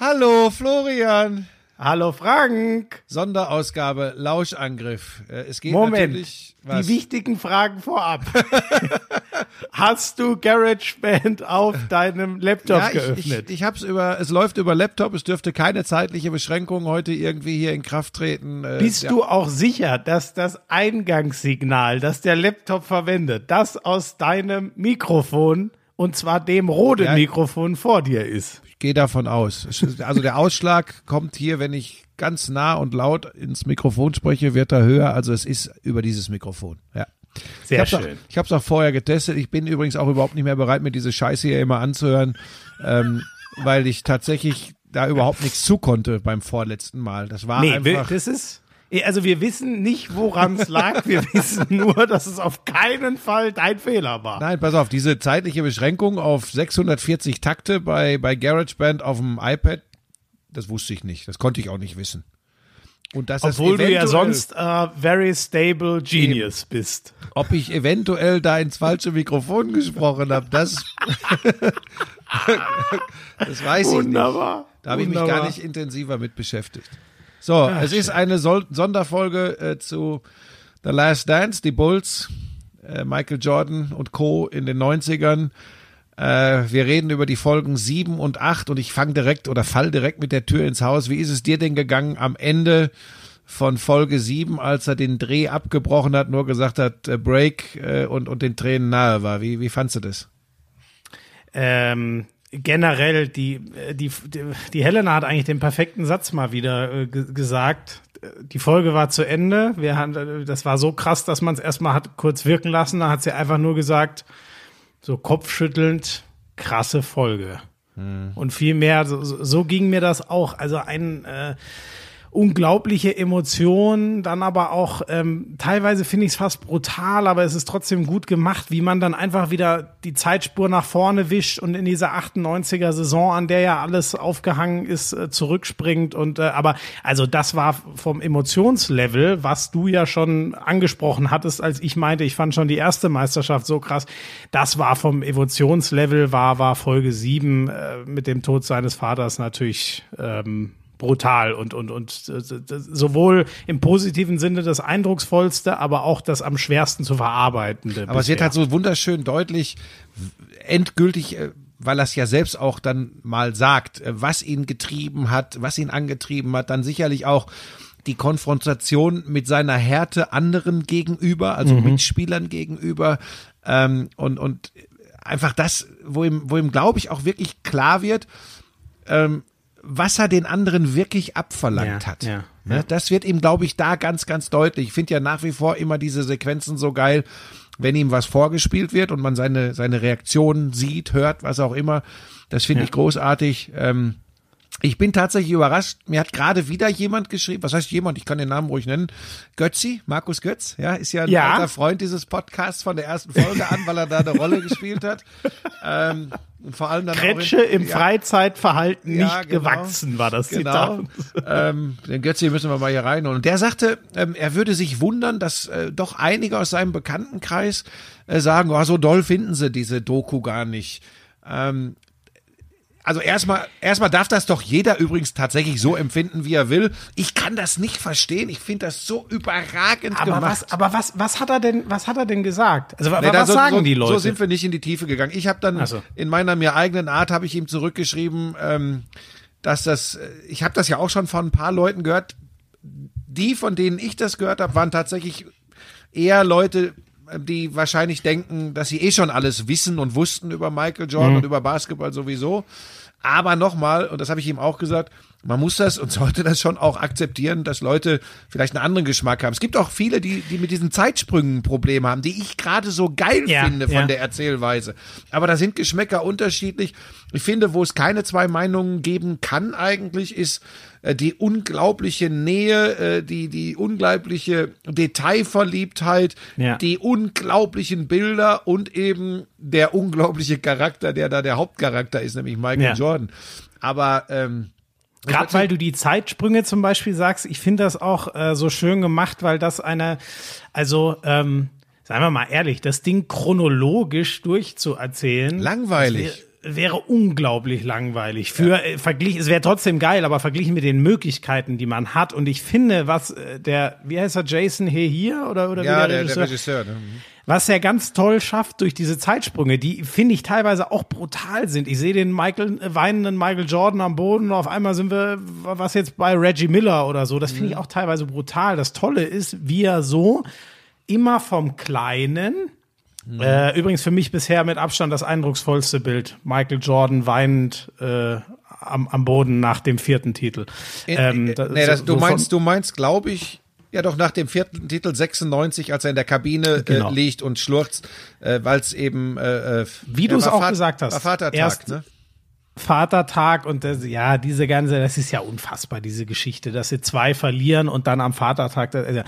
Hallo Florian. Hallo Frank. Sonderausgabe Lauschangriff. Äh, Es geht Moment. natürlich Die was. wichtigen Fragen vorab. Hast du GarageBand auf deinem Laptop ja, ich, geöffnet? ich, ich hab's über, es läuft über Laptop, es dürfte keine zeitliche Beschränkung heute irgendwie hier in Kraft treten. Äh, Bist ja. du auch sicher, dass das Eingangssignal, das der Laptop verwendet, das aus deinem Mikrofon und zwar dem Rode-Mikrofon vor dir ist? Ich gehe davon aus. Also der Ausschlag kommt hier, wenn ich ganz nah und laut ins Mikrofon spreche, wird er höher. Also es ist über dieses Mikrofon. Ja. Sehr ich schön. Auch, ich habe es auch vorher getestet. Ich bin übrigens auch überhaupt nicht mehr bereit, mir diese Scheiße hier immer anzuhören, ähm, weil ich tatsächlich da überhaupt nichts zu konnte beim vorletzten Mal. Das war Nee, einfach. das ist. Also wir wissen nicht, woran es lag. Wir wissen nur, dass es auf keinen Fall dein Fehler war. Nein, pass auf, diese zeitliche Beschränkung auf 640 Takte bei, bei GarageBand auf dem iPad, das wusste ich nicht. Das konnte ich auch nicht wissen. Und dass das Obwohl du ja sonst äh, very stable genius bist. ob ich eventuell da ins falsche Mikrofon gesprochen habe, das, das weiß ich nicht. Wunderbar. Da habe ich mich Wunderbar. gar nicht intensiver mit beschäftigt. So, es ist eine Sol Sonderfolge äh, zu The Last Dance, die Bulls, äh, Michael Jordan und Co. in den 90ern. Äh, wir reden über die Folgen 7 und 8 und ich fange direkt oder fall direkt mit der Tür ins Haus. Wie ist es dir denn gegangen am Ende von Folge 7, als er den Dreh abgebrochen hat, nur gesagt hat, äh, Break äh, und, und den Tränen nahe war? Wie, wie fandst du das? ähm, generell, die, äh, die, die, die Helena hat eigentlich den perfekten Satz mal wieder äh, ge gesagt. Die Folge war zu Ende. Wir haben, äh, das war so krass, dass man es erstmal hat kurz wirken lassen. Da hat sie einfach nur gesagt, so kopfschüttelnd, krasse Folge. Und viel mehr, so, so so ging mir das auch. Also ein äh, unglaubliche Emotionen, dann aber auch ähm, teilweise finde ich es fast brutal, aber es ist trotzdem gut gemacht, wie man dann einfach wieder die Zeitspur nach vorne wischt und in dieser 98er Saison, an der ja alles aufgehangen ist, äh, zurückspringt. Und äh, aber also das war vom Emotionslevel, was du ja schon angesprochen hattest, als ich meinte, ich fand schon die erste Meisterschaft so krass, das war vom Emotionslevel war war Folge 7 äh, mit dem Tod seines Vaters natürlich ähm, brutal und und und äh, sowohl im positiven Sinne das eindrucksvollste, aber auch das am schwersten zu verarbeitende. Aber es wird bisher. halt so wunderschön deutlich, endgültig, äh, weil er es ja selbst auch dann mal sagt, äh, was ihn getrieben hat, was ihn angetrieben hat, dann sicherlich auch die Konfrontation mit seiner Härte anderen gegenüber, also Mitspielern gegenüber ähm, und, und einfach das, wo ihm, wo ihm glaube ich auch wirklich klar wird, ähm, was er den anderen wirklich abverlangt Ja, hat. ja, Ne, ja. Das wird ihm, glaube ich, da ganz, ganz deutlich. Ich finde ja nach wie vor immer diese Sequenzen so geil, wenn ihm was vorgespielt wird und man seine, seine Reaktionen sieht, hört, was auch immer. Das finde ich großartig. Ähm, ich bin tatsächlich überrascht. Mir hat gerade wieder jemand geschrieben, was heißt jemand? Ich kann den Namen ruhig nennen. Götzi, Markus Götz, ja, ist ja ein Ja. alter Freund dieses Podcasts von der ersten Folge an, weil er da eine Rolle gespielt hat. Ähm, und vor allem dann Kretsche auch in, im ja, Freizeitverhalten Ja, nicht genau. gewachsen, war das Genau. Zitat. ähm, den Götzi müssen wir mal hier reinholen. Und der sagte, ähm, er würde sich wundern, dass äh, doch einige aus seinem Bekanntenkreis äh, sagen, oh, so doll finden sie diese Doku gar nicht. Ähm, also erstmal, erstmal darf das doch jeder übrigens tatsächlich so empfinden, wie er will. Ich kann das nicht verstehen. Ich finde das so überragend Aber gemacht. was, aber was, was hat er denn, was hat er denn gesagt? Also Nee, was so, sagen so, die Leute? So sind wir nicht in die Tiefe gegangen. Ich habe dann so. in meiner mir eigenen Art habe ich ihm zurückgeschrieben, ähm, dass das, äh, ich habe das ja auch schon von ein paar Leuten gehört. Die, von denen ich das gehört habe, waren tatsächlich eher Leute, äh, die wahrscheinlich denken, dass sie eh schon alles wissen und wussten über Michael Jordan und über Basketball sowieso. Aber nochmal, und das habe ich ihm auch gesagt, man muss das und sollte das schon auch akzeptieren, dass Leute vielleicht einen anderen Geschmack haben. Es gibt auch viele, die, die mit diesen Zeitsprüngen Probleme haben, die ich gerade so geil Ja, finde von ja. der Erzählweise. Aber da sind Geschmäcker unterschiedlich. Ich finde, wo es keine zwei Meinungen geben kann eigentlich, ist äh, die unglaubliche Nähe, äh, die, die unglaubliche Detailverliebtheit, Ja. die unglaublichen Bilder und eben der unglaubliche Charakter, der da der Hauptcharakter ist, nämlich Michael. Jordan. Aber ähm, Gerade weil du die Zeitsprünge zum Beispiel sagst, ich finde das auch äh, so schön gemacht, weil das eine, also ähm, seien wir mal ehrlich, das Ding chronologisch durchzuerzählen. Langweilig. Wäre unglaublich langweilig. Für äh, verglichen, es wäre trotzdem geil, aber verglichen mit den Möglichkeiten, die man hat. Und ich finde, was äh, der, wie heißt er, Jason hier hier oder oder Ja, wie der, der Regisseur. Ne? was er ganz toll schafft durch diese Zeitsprünge, die finde ich teilweise auch brutal sind. Ich sehe den Michael, äh, weinenden Michael Jordan am Boden und auf einmal sind wir, was jetzt bei Reggie Miller oder so. Das finde ich auch teilweise brutal. Das Tolle ist, wie er so immer vom Kleinen, äh, übrigens für mich bisher mit Abstand das eindrucksvollste Bild. Michael Jordan weinend äh, am, am Boden nach dem vierten Titel. Ähm, da- nee, das, so- du meinst, du meinst, glaube ich, ja doch nach dem vierten Titel 96, als er in der Kabine Genau. äh, liegt und schlurzt, äh, weil es eben äh, äh, Wie du es auch Vater- gesagt hast. Vatertag, Erst- ne? Vatertag und das, ja, diese ganze, das ist ja unfassbar, diese Geschichte, dass sie zwei verlieren und dann am Vatertag, das ist ja,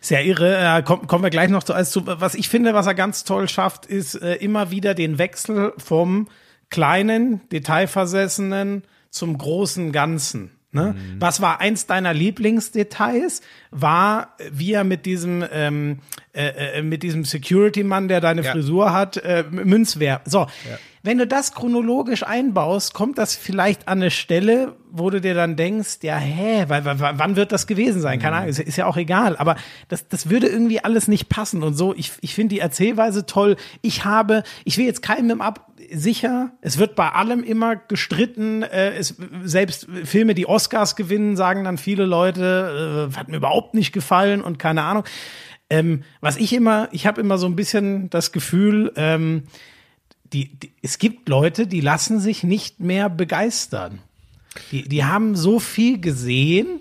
ist ja irre. Äh, komm, kommen wir gleich noch zu, also zu. Was ich finde, was er ganz toll schafft, ist äh, immer wieder den Wechsel vom kleinen, detailversessenen zum großen Ganzen. Ne? Was war eins deiner Lieblingsdetails? War, wie er mit diesem ähm, äh, äh, mit diesem Security-Mann, der deine Ja. Frisur hat, äh, Münzwerf. So, wenn du das chronologisch einbaust, kommt das vielleicht an eine Stelle, wo du dir dann denkst, ja, hä, weil, weil, wann wird das gewesen sein? Keine Ahnung, ist, ist ja auch egal. Aber das, das würde irgendwie alles nicht passen und so. Ich, ich finde die Erzählweise toll. Ich habe, ich will jetzt keinem ab, sicher, es wird bei allem immer gestritten. Äh, es, selbst Filme, die Oscars gewinnen, sagen dann viele Leute, äh, hat mir überhaupt nicht gefallen und keine Ahnung. Ähm, was ich immer, ich habe immer so ein bisschen das Gefühl, ähm, die, die, es gibt Leute, die lassen sich nicht mehr begeistern. Die, die haben so viel gesehen,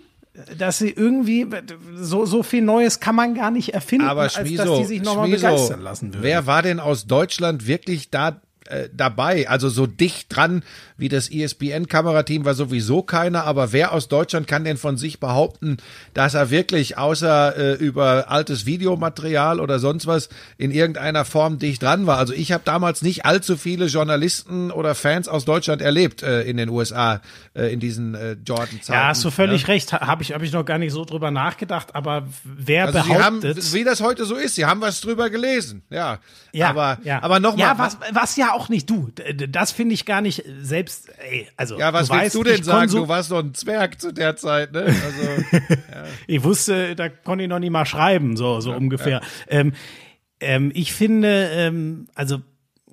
dass sie irgendwie so, so viel Neues kann man gar nicht erfinden, Aber als dass die sich nochmal begeistern lassen würden. wer war denn aus Deutschland wirklich da äh, dabei? Also so dicht dran wie das ESPN-Kamerateam war sowieso keiner, aber wer aus Deutschland kann denn von sich behaupten, dass er wirklich außer äh, über altes Videomaterial oder sonst was in irgendeiner Form dicht dran war? Also ich habe damals nicht allzu viele Journalisten oder Fans aus Deutschland erlebt äh, in den USA äh, in diesen äh, Jordan-Zeiten. ja, hast du völlig ne? recht. Habe ich, hab ich noch gar nicht so drüber nachgedacht. Aber wer Also sie haben, behauptet, wie das heute so ist, sie haben was drüber gelesen, ja. Ja, aber, ja. aber nochmal. Ja, was, was ja auch nicht du. Das finde ich gar nicht selbst, ey, also. Ja, was du willst weißt, du denn sagen? Du warst doch ein Zwerg zu der Zeit, ne? Also, Ich wusste, da konnte ich noch nicht mal schreiben, so, so ungefähr. Ähm, ähm, ich finde, ähm, also,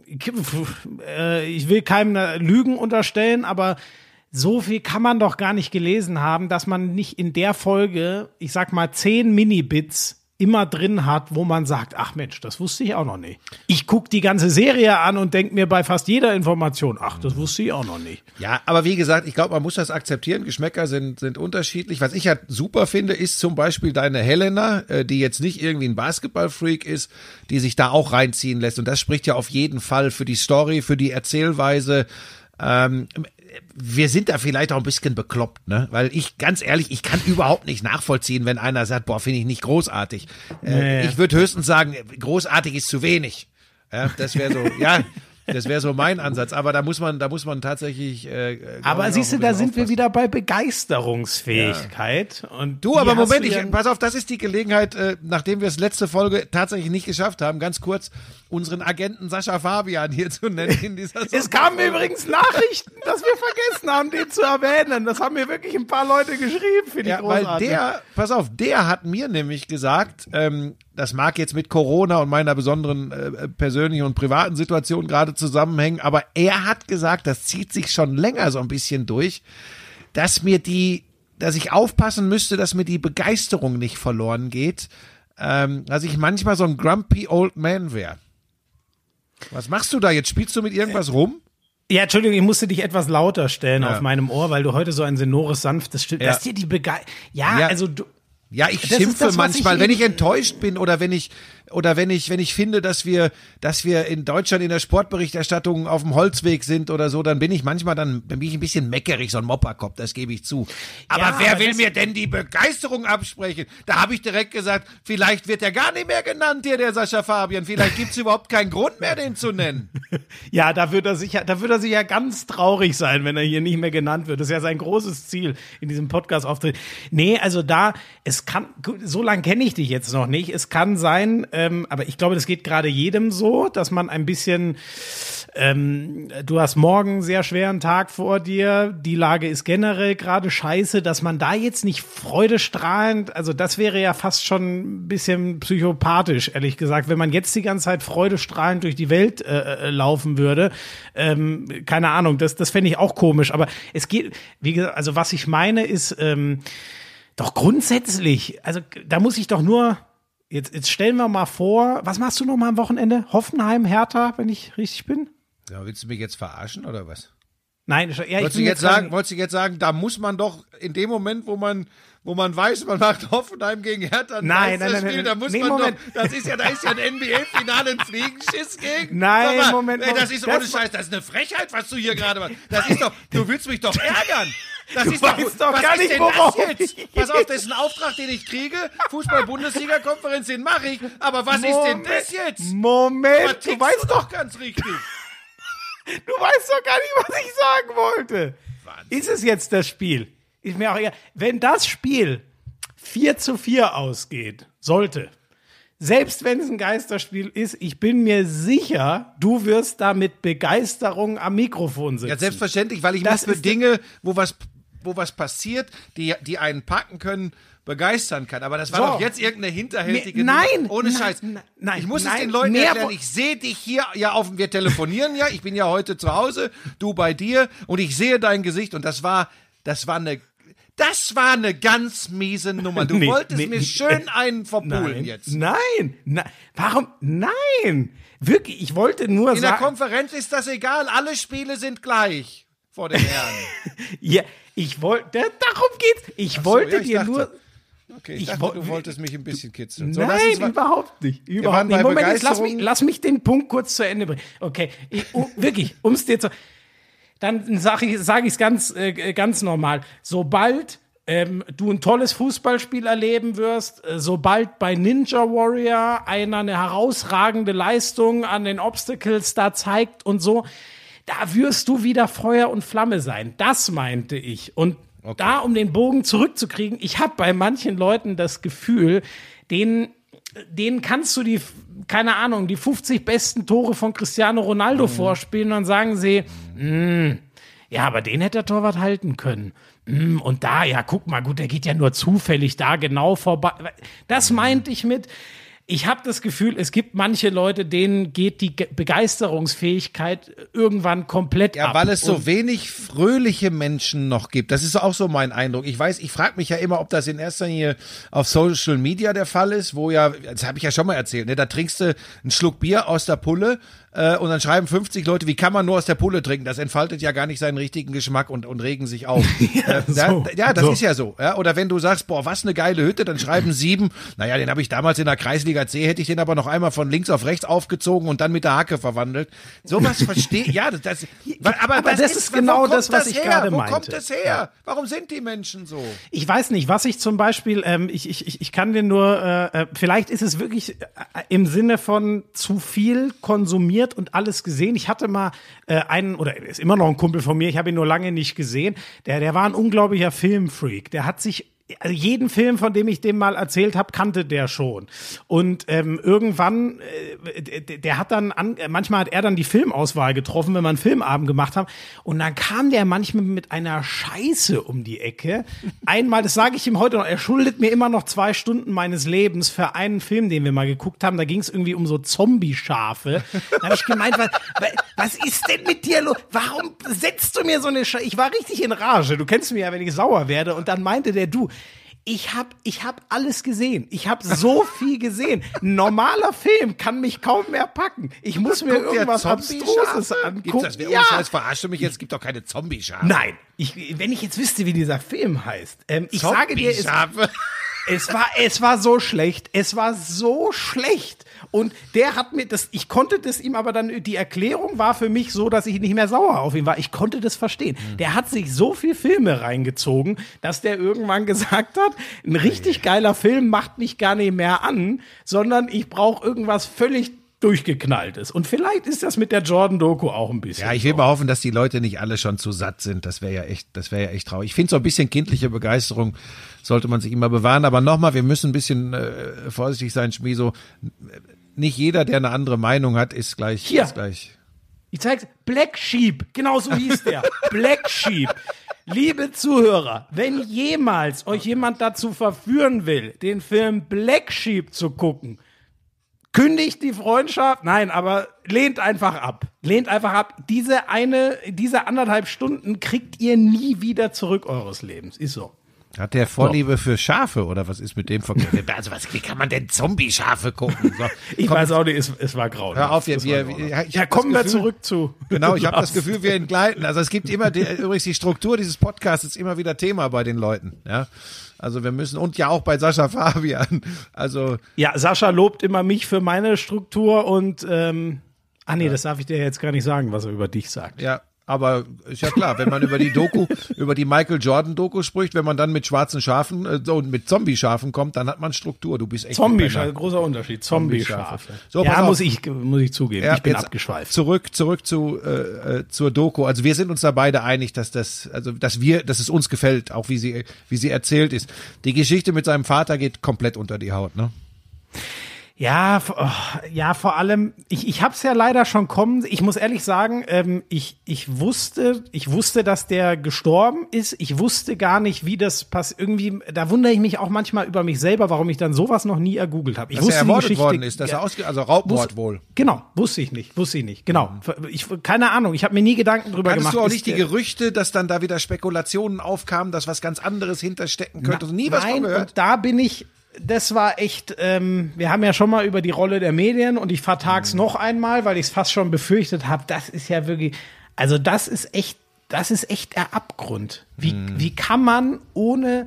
ich- äh, ich will keinem Lügen unterstellen, aber so viel kann man doch gar nicht gelesen haben, dass man nicht in der Folge, ich sag mal, zehn Minibits immer drin hat, wo man sagt, ach Mensch, das wusste ich auch noch nicht. Ich guck die ganze Serie an und denk mir bei fast jeder Information, ach, das wusste ich auch noch nicht. ja, aber wie gesagt, ich glaube, man muss das akzeptieren. Geschmäcker sind, sind unterschiedlich. Was ich halt super finde, ist zum Beispiel deine Helena, äh, die jetzt nicht irgendwie ein Basketballfreak ist, die sich da auch reinziehen lässt. Und das spricht ja auf jeden Fall für die Story, für die Erzählweise. Ähm, wir sind da vielleicht auch ein bisschen bekloppt, ne? Weil ich, ganz ehrlich, ich kann überhaupt nicht nachvollziehen, wenn einer sagt, boah, finde ich nicht großartig. Äh, Nee. Ich würde höchstens sagen, großartig ist zu wenig. Ja, das wäre so, ja, das wäre so mein Ansatz. Aber da muss man, da muss man tatsächlich. Äh, glaub Aber siehst du, da sind wir aufpassen. wieder bei Begeisterungsfähigkeit. Und Du, aber Moment, du ich, ja- pass auf, das ist die Gelegenheit, äh, nachdem wir es letzte Folge tatsächlich nicht geschafft haben, ganz kurz unseren Agenten Sascha Fabian hier zu nennen in dieser Es kamen übrigens Nachrichten, dass wir vergessen haben, den zu erwähnen. Das haben mir wirklich ein paar Leute geschrieben, finde ich Ja, weil großartig. der, pass auf, der hat mir nämlich gesagt, ähm, das mag jetzt mit Corona und meiner besonderen äh, persönlichen und privaten Situation gerade zusammenhängen, aber er hat gesagt, das zieht sich schon länger so ein bisschen durch, dass mir die, dass ich aufpassen müsste, dass mir die Begeisterung nicht verloren geht, ähm, dass ich manchmal so ein grumpy old man wäre. Was machst du da jetzt? Spielst du mit irgendwas rum? ja, Entschuldigung, ich musste dich etwas lauter stellen Ja. auf meinem Ohr, weil du heute so ein sonores, sanftes Stimme. Ja. Dass dir die Begeisterung. Ja, Ja. also du. Ja, ich schimpfe das, manchmal, ich wenn ich enttäuscht bin oder wenn ich oder wenn ich wenn ich finde, dass wir dass wir in Deutschland in der Sportberichterstattung auf dem Holzweg sind oder so, dann bin ich manchmal dann bin ich ein bisschen meckerig, so ein Mopperkopf, das gebe ich zu. Aber Ja, wer will mir denn die Begeisterung absprechen? Da habe ich direkt gesagt, vielleicht wird er gar nicht mehr genannt hier der Sascha Fabian, vielleicht gibt's überhaupt keinen Grund mehr den zu nennen. Ja, da wird er sicher, da wird er sicher ganz traurig sein, wenn er hier nicht mehr genannt wird. Das ist ja sein großes Ziel in diesem Podcast-Auftritt. Nee, also da, es kann, so lange kenne ich dich jetzt noch nicht. Es kann sein, äh, ähm, aber ich glaube, das geht gerade jedem so, dass man ein bisschen ähm, du hast morgen einen sehr schweren Tag vor dir, die Lage ist generell gerade scheiße, dass man da jetzt nicht freudestrahlend, also das wäre ja fast schon ein bisschen psychopathisch, ehrlich gesagt, wenn man jetzt die ganze Zeit freudestrahlend durch die Welt äh, äh laufen würde. Ähm, keine Ahnung, das, das fände ich auch komisch, aber es geht, wie gesagt, also was ich meine ist, ähm, doch grundsätzlich, also da muss ich doch nur Jetzt, jetzt stellen wir mal vor, was machst du noch mal am Wochenende? Hoffenheim, Hertha, wenn ich richtig bin? Ja, willst du mich jetzt verarschen oder was? Nein, ja, wolltest, du jetzt sagen, wolltest du jetzt sagen, da muss man doch in dem Moment, wo man, wo man weiß, man macht Hoffenheim gegen Hertha, nein, nein, nein, Spiel, da muss nee, man Moment. doch, das ist ja, da ist ja ein NBA-Finale, ein Fliegenschiss gegen. Nein, mal, Moment, ey, das ist ohne Scheiß, das ist eine Frechheit, was du hier gerade machst. Das ist doch, du willst mich doch ärgern. Das du ist weißt doch, doch gar nicht, worauf jetzt? Pass auf, das ist ein Auftrag, den ich kriege. Fußball-Bundesliga-Konferenz, den mache ich. Aber was Moment, ist denn das jetzt? Moment, du weißt doch ganz richtig. Du weißt doch gar nicht, was ich sagen wollte. Wahnsinn. Ist es jetzt das Spiel? Ist mir auch egal. Wenn das Spiel 4 zu 4 ausgeht, sollte, selbst wenn es ein Geisterspiel ist, ich bin mir sicher, du wirst da mit Begeisterung am Mikrofon sitzen. Ja, selbstverständlich, weil ich das mich für Dinge, wo was, wo was passiert, die, die einen packen können, begeistern kann. Aber das war so. doch jetzt irgendeine hinterhältige. Ne, nein! Nummer. Ohne Scheiß. Nein, ich muss nein, es den Leuten erklären. Ich sehe dich hier ja auf, wir telefonieren ja. Ich bin ja heute zu Hause, du bei dir und ich sehe dein Gesicht und das war, das war eine das war eine ganz miese Nummer. Du nee, wolltest nee, mir schön einen verpulen nein, jetzt. Nein, nein. Warum? Nein. Wirklich, ich wollte nur In sagen. In der Konferenz ist das egal. Alle Spiele sind gleich vor den Herren. ja, ich wollte, darum geht's. Ich so, wollte ja, ich dir dachte, nur. Okay, ich, ich dachte, du wolltest mich ein bisschen kitzeln. So, Nein, überhaupt nicht. Überhaupt nicht. Moment, jetzt lass mich, lass mich den Punkt kurz zu Ende bringen. Okay, ich, um, wirklich, um es dir zu. Dann sage ich es sag ganz, äh, ganz normal. Sobald ähm, du ein tolles Fußballspiel erleben wirst, äh, sobald bei Ninja Warrior einer eine herausragende Leistung an den Obstacles da zeigt und so, da wirst du wieder Feuer und Flamme sein. Das meinte ich. Und okay. da, um den Bogen zurückzukriegen, ich habe bei manchen Leuten das Gefühl, denen, denen kannst du die, keine Ahnung, die 50 besten Tore von Cristiano Ronaldo mhm. vorspielen und dann sagen sie, mm, ja, aber den hätte der Torwart halten können. Mm, und da, ja, guck mal, gut, der geht ja nur zufällig da genau vorbei. Das meinte ich mit, ich habe das Gefühl, es gibt manche Leute, denen geht die Begeisterungsfähigkeit irgendwann komplett ja, ab. Ja, weil es so wenig fröhliche Menschen noch gibt. Das ist auch so mein Eindruck. Ich weiß, ich frage mich ja immer, ob das in erster Linie auf Social Media der Fall ist, wo ja, das habe ich ja schon mal erzählt, ne, da trinkst du einen Schluck Bier aus der Pulle äh, und dann schreiben 50 Leute, wie kann man nur aus der Pulle trinken? Das entfaltet ja gar nicht seinen richtigen Geschmack und, und regen sich auf. ja, äh, so, ja, das so. ist ja so. Ja? Oder wenn du sagst, boah, was eine geile Hütte, dann schreiben sieben, naja, den habe ich damals in der Kreisliga C, hätte ich den aber noch einmal von links auf rechts aufgezogen und dann mit der Hacke verwandelt. Sowas verstehe ja, das, das aber, aber das, das, ist, genau das, was das ich gerade meinte. Wo kommt das her? Warum sind die Menschen so? Ich weiß nicht, was ich zum Beispiel, ähm, ich, ich, ich kann dir nur, äh, äh vielleicht ist es wirklich äh, im Sinne von zu viel konsumiert und alles gesehen gesehen. Ich hatte mal äh, einen, oder ist immer noch ein Kumpel von mir, ich habe ihn nur lange nicht gesehen. Der, der war ein unglaublicher Filmfreak. Der hat sich also jeden Film, von dem ich dem mal erzählt habe, kannte der schon. Und ähm, irgendwann, äh, der hat dann, an, manchmal hat er dann die Filmauswahl getroffen, wenn wir einen Filmabend gemacht haben. Und dann kam der manchmal mit einer Scheiße um die Ecke. Einmal, das sage ich ihm heute noch, er schuldet mir immer noch zwei Stunden meines Lebens für einen Film, den wir mal geguckt haben. Da ging es irgendwie um so Zombie-Schafe. Da habe ich gemeint, was, was ist denn mit dir los? Warum setzt du mir so eine Scheiße? Ich war richtig in Rage. Du kennst mich ja, wenn ich sauer werde. Und dann meinte der, du, ich habe ich hab alles gesehen. Ich habe so viel gesehen. Ein normaler Film kann mich kaum mehr packen. Ich muss mir irgendwas Abstruses angucken. Gibt's das? Ja. Scheiß, verarsche mich jetzt, gibt doch keine Zombie-Schafe. Nein, ich, wenn ich jetzt wüsste, wie dieser Film heißt. Ähm, ich sage dir, es, es war, es war so schlecht. Es war so schlecht. Und der hat mir das, ich konnte das ihm aber dann, die Erklärung war für mich so, dass ich nicht mehr sauer auf ihn war. Ich konnte das verstehen. Mhm. Der hat sich so viel Filme reingezogen, dass der irgendwann gesagt hat, ein richtig geiler Film macht mich gar nicht mehr an, sondern ich brauche irgendwas völlig durchgeknallt ist. Und vielleicht ist das mit der Jordan-Doku auch ein bisschen. Ja, ich will mal hoffen, dass die Leute nicht alle schon zu satt sind. Das wäre ja echt, das wäre ja echt traurig. Ich finde so ein bisschen kindliche Begeisterung sollte man sich immer bewahren. Aber nochmal, wir müssen ein bisschen äh, vorsichtig sein, Schmieso. Nicht jeder, der eine andere Meinung hat, ist gleich, Hier. ist gleich. Ich zeig's. Black Sheep. Genau so hieß der. Black Sheep. Liebe Zuhörer, wenn jemals euch jemand dazu verführen will, den Film Black Sheep zu gucken, kündigt die Freundschaft. Nein, aber lehnt einfach ab. Lehnt einfach ab. Diese eine, diese anderthalb Stunden kriegt ihr nie wieder zurück eures Lebens. Ist so. Hat der Vorliebe für Schafe oder was ist mit dem verkehrt? Also was, wie kann man denn Zombie-Schafe gucken? So, Ich komm, weiß auch nicht, es, es war grau. Hör auf, wir, wir, wir, ich Ja, kommen wir zurück zu. Genau, ich habe das. Gefühl, wir entgleiten. Also es gibt immer, die, übrigens die Struktur dieses Podcasts ist immer wieder Thema bei den Leuten. Ja, also wir müssen und ja auch bei Sascha Fabian. Also Ja, Sascha lobt immer mich für meine Struktur und ähm, ah nee, das darf ich dir jetzt gar nicht sagen, was er über dich sagt. ja, aber ist ja klar, wenn man über die Doku, über die Michael Jordan Doku spricht, wenn man dann mit schwarzen Schafen äh, und mit Zombie-Schafen kommt, dann hat man Struktur. Du bist echt ein Zombie-Schafe, großer Unterschied. Zombie-Schafe. So, ja, muss ich, muss ich zugeben. Ja, ich bin abgeschweift. Zurück, zurück zu äh, äh, zur Doku. Also wir sind uns da beide einig, dass das, also dass wir, dass es uns gefällt, auch wie sie, wie sie erzählt ist. Die Geschichte mit seinem Vater geht komplett unter die Haut, ne? Ja, oh, ja, vor allem, ich, ich habe es ja leider schon kommen. Ich muss ehrlich sagen, ähm, ich, ich wusste, ich wusste, dass der gestorben ist. Ich wusste gar nicht, wie das passiert. Irgendwie, da wundere ich mich auch manchmal über mich selber, warum ich dann sowas noch nie ergoogelt habe. Ich Dass er wusste die ermordet Geschichte, worden ist, dass er ausge, also Raubmord wohl. Genau, wusste ich nicht, wusste ich nicht. Genau, ich, keine Ahnung. Ich habe mir nie Gedanken drüber Hattest gemacht. du auch nicht die Gerüchte, dass dann da wieder Spekulationen aufkamen, dass was ganz anderes hinterstecken könnte? Also nie was von Nein, gehört. und da bin ich, das war echt, ähm, wir haben ja schon mal über die Rolle der Medien und ich vertag's noch einmal, weil ich es fast schon befürchtet habe. Das ist ja wirklich, also das ist echt, das ist echt der Abgrund. Wie, wie kann man ohne,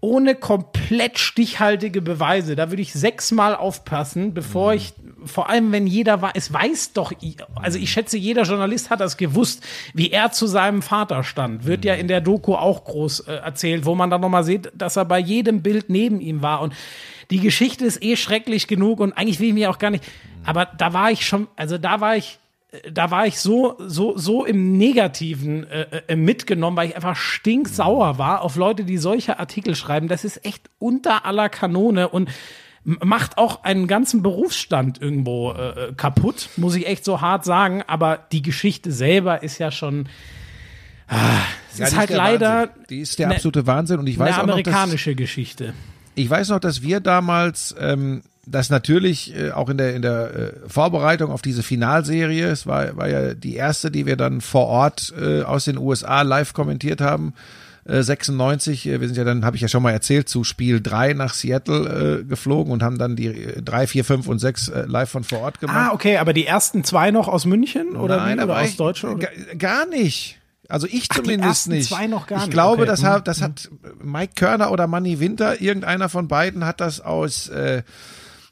ohne komplett stichhaltige Beweise, da würde ich sechsmal aufpassen, bevor ich, vor allem wenn jeder weiß, es weiß doch, also ich schätze, jeder Journalist hat das gewusst, wie er zu seinem Vater stand. Wird ja in der Doku auch groß äh, erzählt, wo man dann nochmal sieht, dass er bei jedem Bild neben ihm war und die Geschichte ist eh schrecklich genug und eigentlich will ich mich auch gar nicht, aber da war ich schon, also da war ich, da war ich so, so, so im Negativen äh, äh, mitgenommen, weil ich einfach stinksauer war auf Leute, die solche Artikel schreiben. Das ist echt unter aller Kanone und macht auch einen ganzen Berufsstand irgendwo äh, äh, kaputt, muss ich echt so hart sagen. Aber die Geschichte selber ist ja schon. Ah, es Ja, ist halt der leider Wahnsinn. Die ist der ne- absolute Wahnsinn und ich weiß eine auch noch, dass, amerikanische Geschichte. ich weiß noch, dass wir damals ähm, das natürlich äh, auch in der in der äh, Vorbereitung auf diese Finalserie, es war war ja die erste, die wir dann vor Ort äh, aus den USA live kommentiert haben. Äh, 96, äh, wir sind ja dann, habe ich ja schon mal erzählt, zu Spiel 3 nach Seattle äh, geflogen und haben dann die äh, 3, 4, 5 und 6 äh, live von vor Ort gemacht. Ah, okay, aber die ersten zwei noch aus München oder, Nein, wie, oder aus Deutschland? Oder? ga- Gar nicht. Also ich Ach, die zumindest nicht. zwei noch gar ich nicht. glaube, Okay. das, Mhm. hat, das hat Mike Körner oder Manny Winter, irgendeiner von beiden hat das aus äh,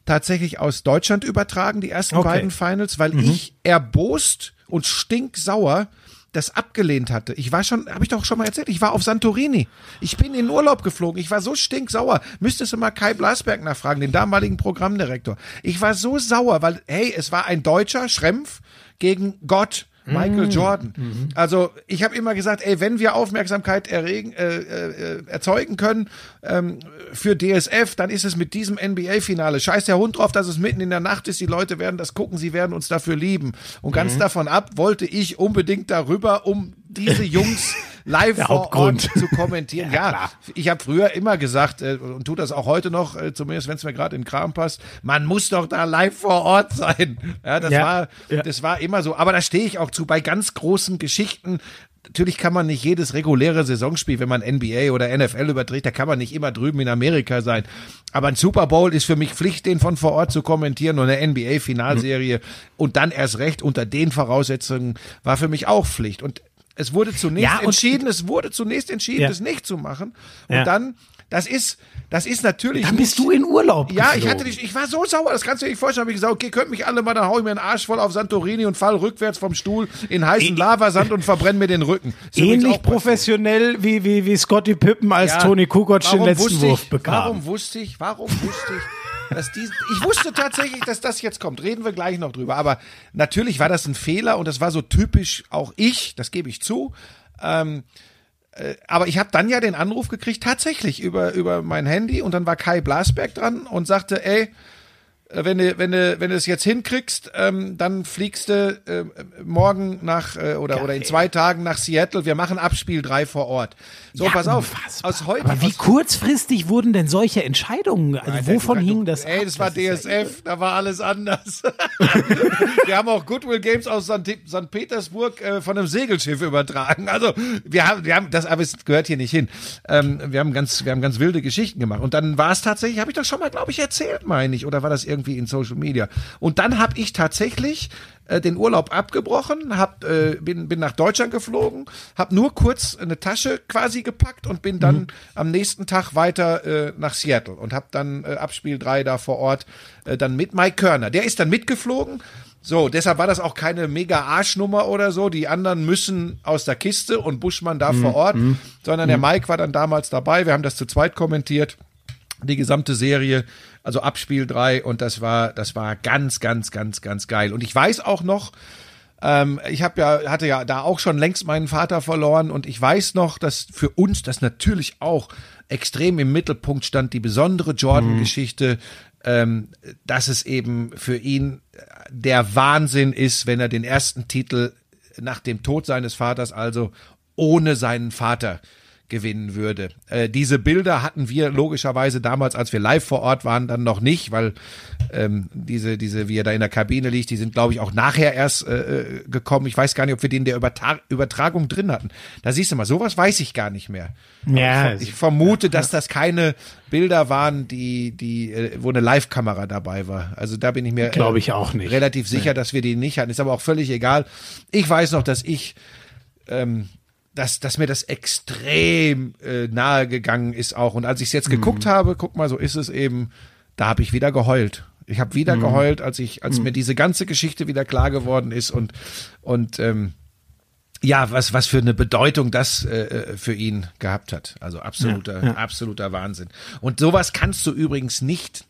tatsächlich aus Deutschland übertragen, die ersten Okay. Mhm. beiden Finals, weil ich erbost und stinksauer das abgelehnt hatte. Ich war schon, habe ich doch schon mal erzählt, ich war auf Santorini. Ich bin in Urlaub geflogen. Ich war so stinksauer. Müsstest du mal Kai Blasberg nachfragen, den damaligen Programmdirektor. Ich war so sauer, weil, hey, es war ein Deutscher, Schrempf, gegen Gott. Michael Jordan. Also ich habe immer gesagt, ey, wenn wir Aufmerksamkeit erregen, äh, äh, erzeugen können ähm, für DSF, dann ist es mit diesem NBA-Finale. Scheiß der Hund drauf, dass es mitten in der Nacht ist. Die Leute werden das gucken, sie werden uns dafür lieben. Und ganz davon ab wollte ich unbedingt darüber, um diese Jungs live Der vor Ort zu kommentieren. ja, klar. ich habe früher immer gesagt äh, und tue das auch heute noch, äh, zumindest wenn es mir gerade in den Kram passt, man muss doch da live vor Ort sein. Ja, das Ja, war ja. das war immer so. Aber da stehe ich auch zu bei ganz großen Geschichten. Natürlich kann man nicht jedes reguläre Saisonspiel, wenn man NBA oder NFL überträgt, da kann man nicht immer drüben in Amerika sein. Aber ein Super Bowl ist für mich Pflicht, den von vor Ort zu kommentieren und eine NBA-Finalserie und dann erst recht unter den Voraussetzungen war für mich auch Pflicht. Und es wurde zunächst Ja, entschieden, es wurde zunächst entschieden, Ja. das nicht zu machen. Und Ja. dann, das ist, das ist natürlich. Dann bist nicht- du in Urlaub. ja, ich geflogen. hatte dich, ich war so sauer, das kannst du dir nicht vorstellen. Hab ich gesagt, okay, könnt mich alle mal, dann hau ich mir einen Arsch voll auf Santorini und fall rückwärts vom Stuhl in heißen Lavasand und verbrenne mir den Rücken. Ist Ähnlich professionell wie, wie, wie Scotty Pippen als Tony Kukoc den letzten wusste Wurf ich, bekam. Warum wusste ich, warum wusste ich, die, ich wusste tatsächlich, dass das jetzt kommt. Reden wir gleich noch drüber. Aber natürlich war das ein Fehler und das war so typisch auch ich, das gebe ich zu. Ähm, äh, aber ich habe dann ja den Anruf gekriegt, tatsächlich über, über mein Handy und dann war Kai Blasberg dran und sagte, ey, wenn du, wenn du, wenn du es jetzt hinkriegst, ähm, dann fliegst du äh, morgen nach äh, oder, oder in zwei Tagen nach Seattle. Wir machen Abspiel 3 vor Ort. So, Ja, pass auf. unfassbar. Aus heute, Aber wie aus, kurzfristig wurden denn solche Entscheidungen? Also Alter, wovon du- hing das Ey, ab? das war ja DSF, da war alles anders. wir haben auch Goodwill Games aus St. St. Petersburg äh, von einem Segelschiff übertragen. Also wir haben, wir haben das, aber es gehört hier nicht hin. Ähm, wir haben ganz, wir haben ganz wilde Geschichten gemacht. Und dann war es tatsächlich, habe ich das schon mal, glaube ich, erzählt, meine ich, oder war das irgendwie in Social Media? Und dann habe ich tatsächlich äh, den Urlaub abgebrochen, hab, äh, bin, bin nach Deutschland geflogen, habe nur kurz eine Tasche quasi gepackt und bin dann am nächsten Tag weiter äh, nach Seattle und habe dann äh, Abspiel 3 da vor Ort äh, dann mit Mike Körner. Der ist dann mitgeflogen. So, deshalb war das auch keine mega Arschnummer oder so. Die anderen müssen aus der Kiste und Buschmann da vor Ort, sondern der Mike war dann damals dabei. Wir haben das zu zweit kommentiert die gesamte Serie, also Abspiel 3 und das war das war ganz ganz ganz ganz geil. Und ich weiß auch noch ähm, ich habe ja hatte ja da auch schon längst meinen Vater verloren und ich weiß noch, dass für uns das natürlich auch extrem im Mittelpunkt stand die besondere Jordan Geschichte ähm, dass es eben für ihn der Wahnsinn ist, wenn er den ersten Titel nach dem Tod seines Vaters also ohne seinen Vater gewinnen würde. Äh, diese Bilder hatten wir logischerweise damals, als wir live vor Ort waren, dann noch nicht, weil ähm, diese, diese, wie er da in der Kabine liegt, die sind, glaube ich, auch nachher erst äh, äh, gekommen. Ich weiß gar nicht, ob wir den in der Übertra Übertragung drin hatten. Da siehst du mal, sowas weiß ich gar nicht mehr. Ja, ich, ich vermute, dass das keine Bilder waren, die, die, äh, wo eine Live-Kamera dabei war. Also da bin ich mir Glaube äh, ich auch nicht. relativ sicher, dass wir die nicht hatten. Ist aber auch völlig egal. Ich weiß noch, dass ich ähm, dass, dass mir das extrem äh, nahe gegangen ist auch. Und als ich es jetzt geguckt habe, guck mal, so ist es eben, da habe ich wieder geheult. Ich habe wieder geheult, als ich, als mir diese ganze Geschichte wieder klar geworden ist und und ähm, ja, was was für eine Bedeutung das äh, für ihn gehabt hat. Also absoluter Ja, ja. absoluter Wahnsinn. Und sowas kannst du übrigens nicht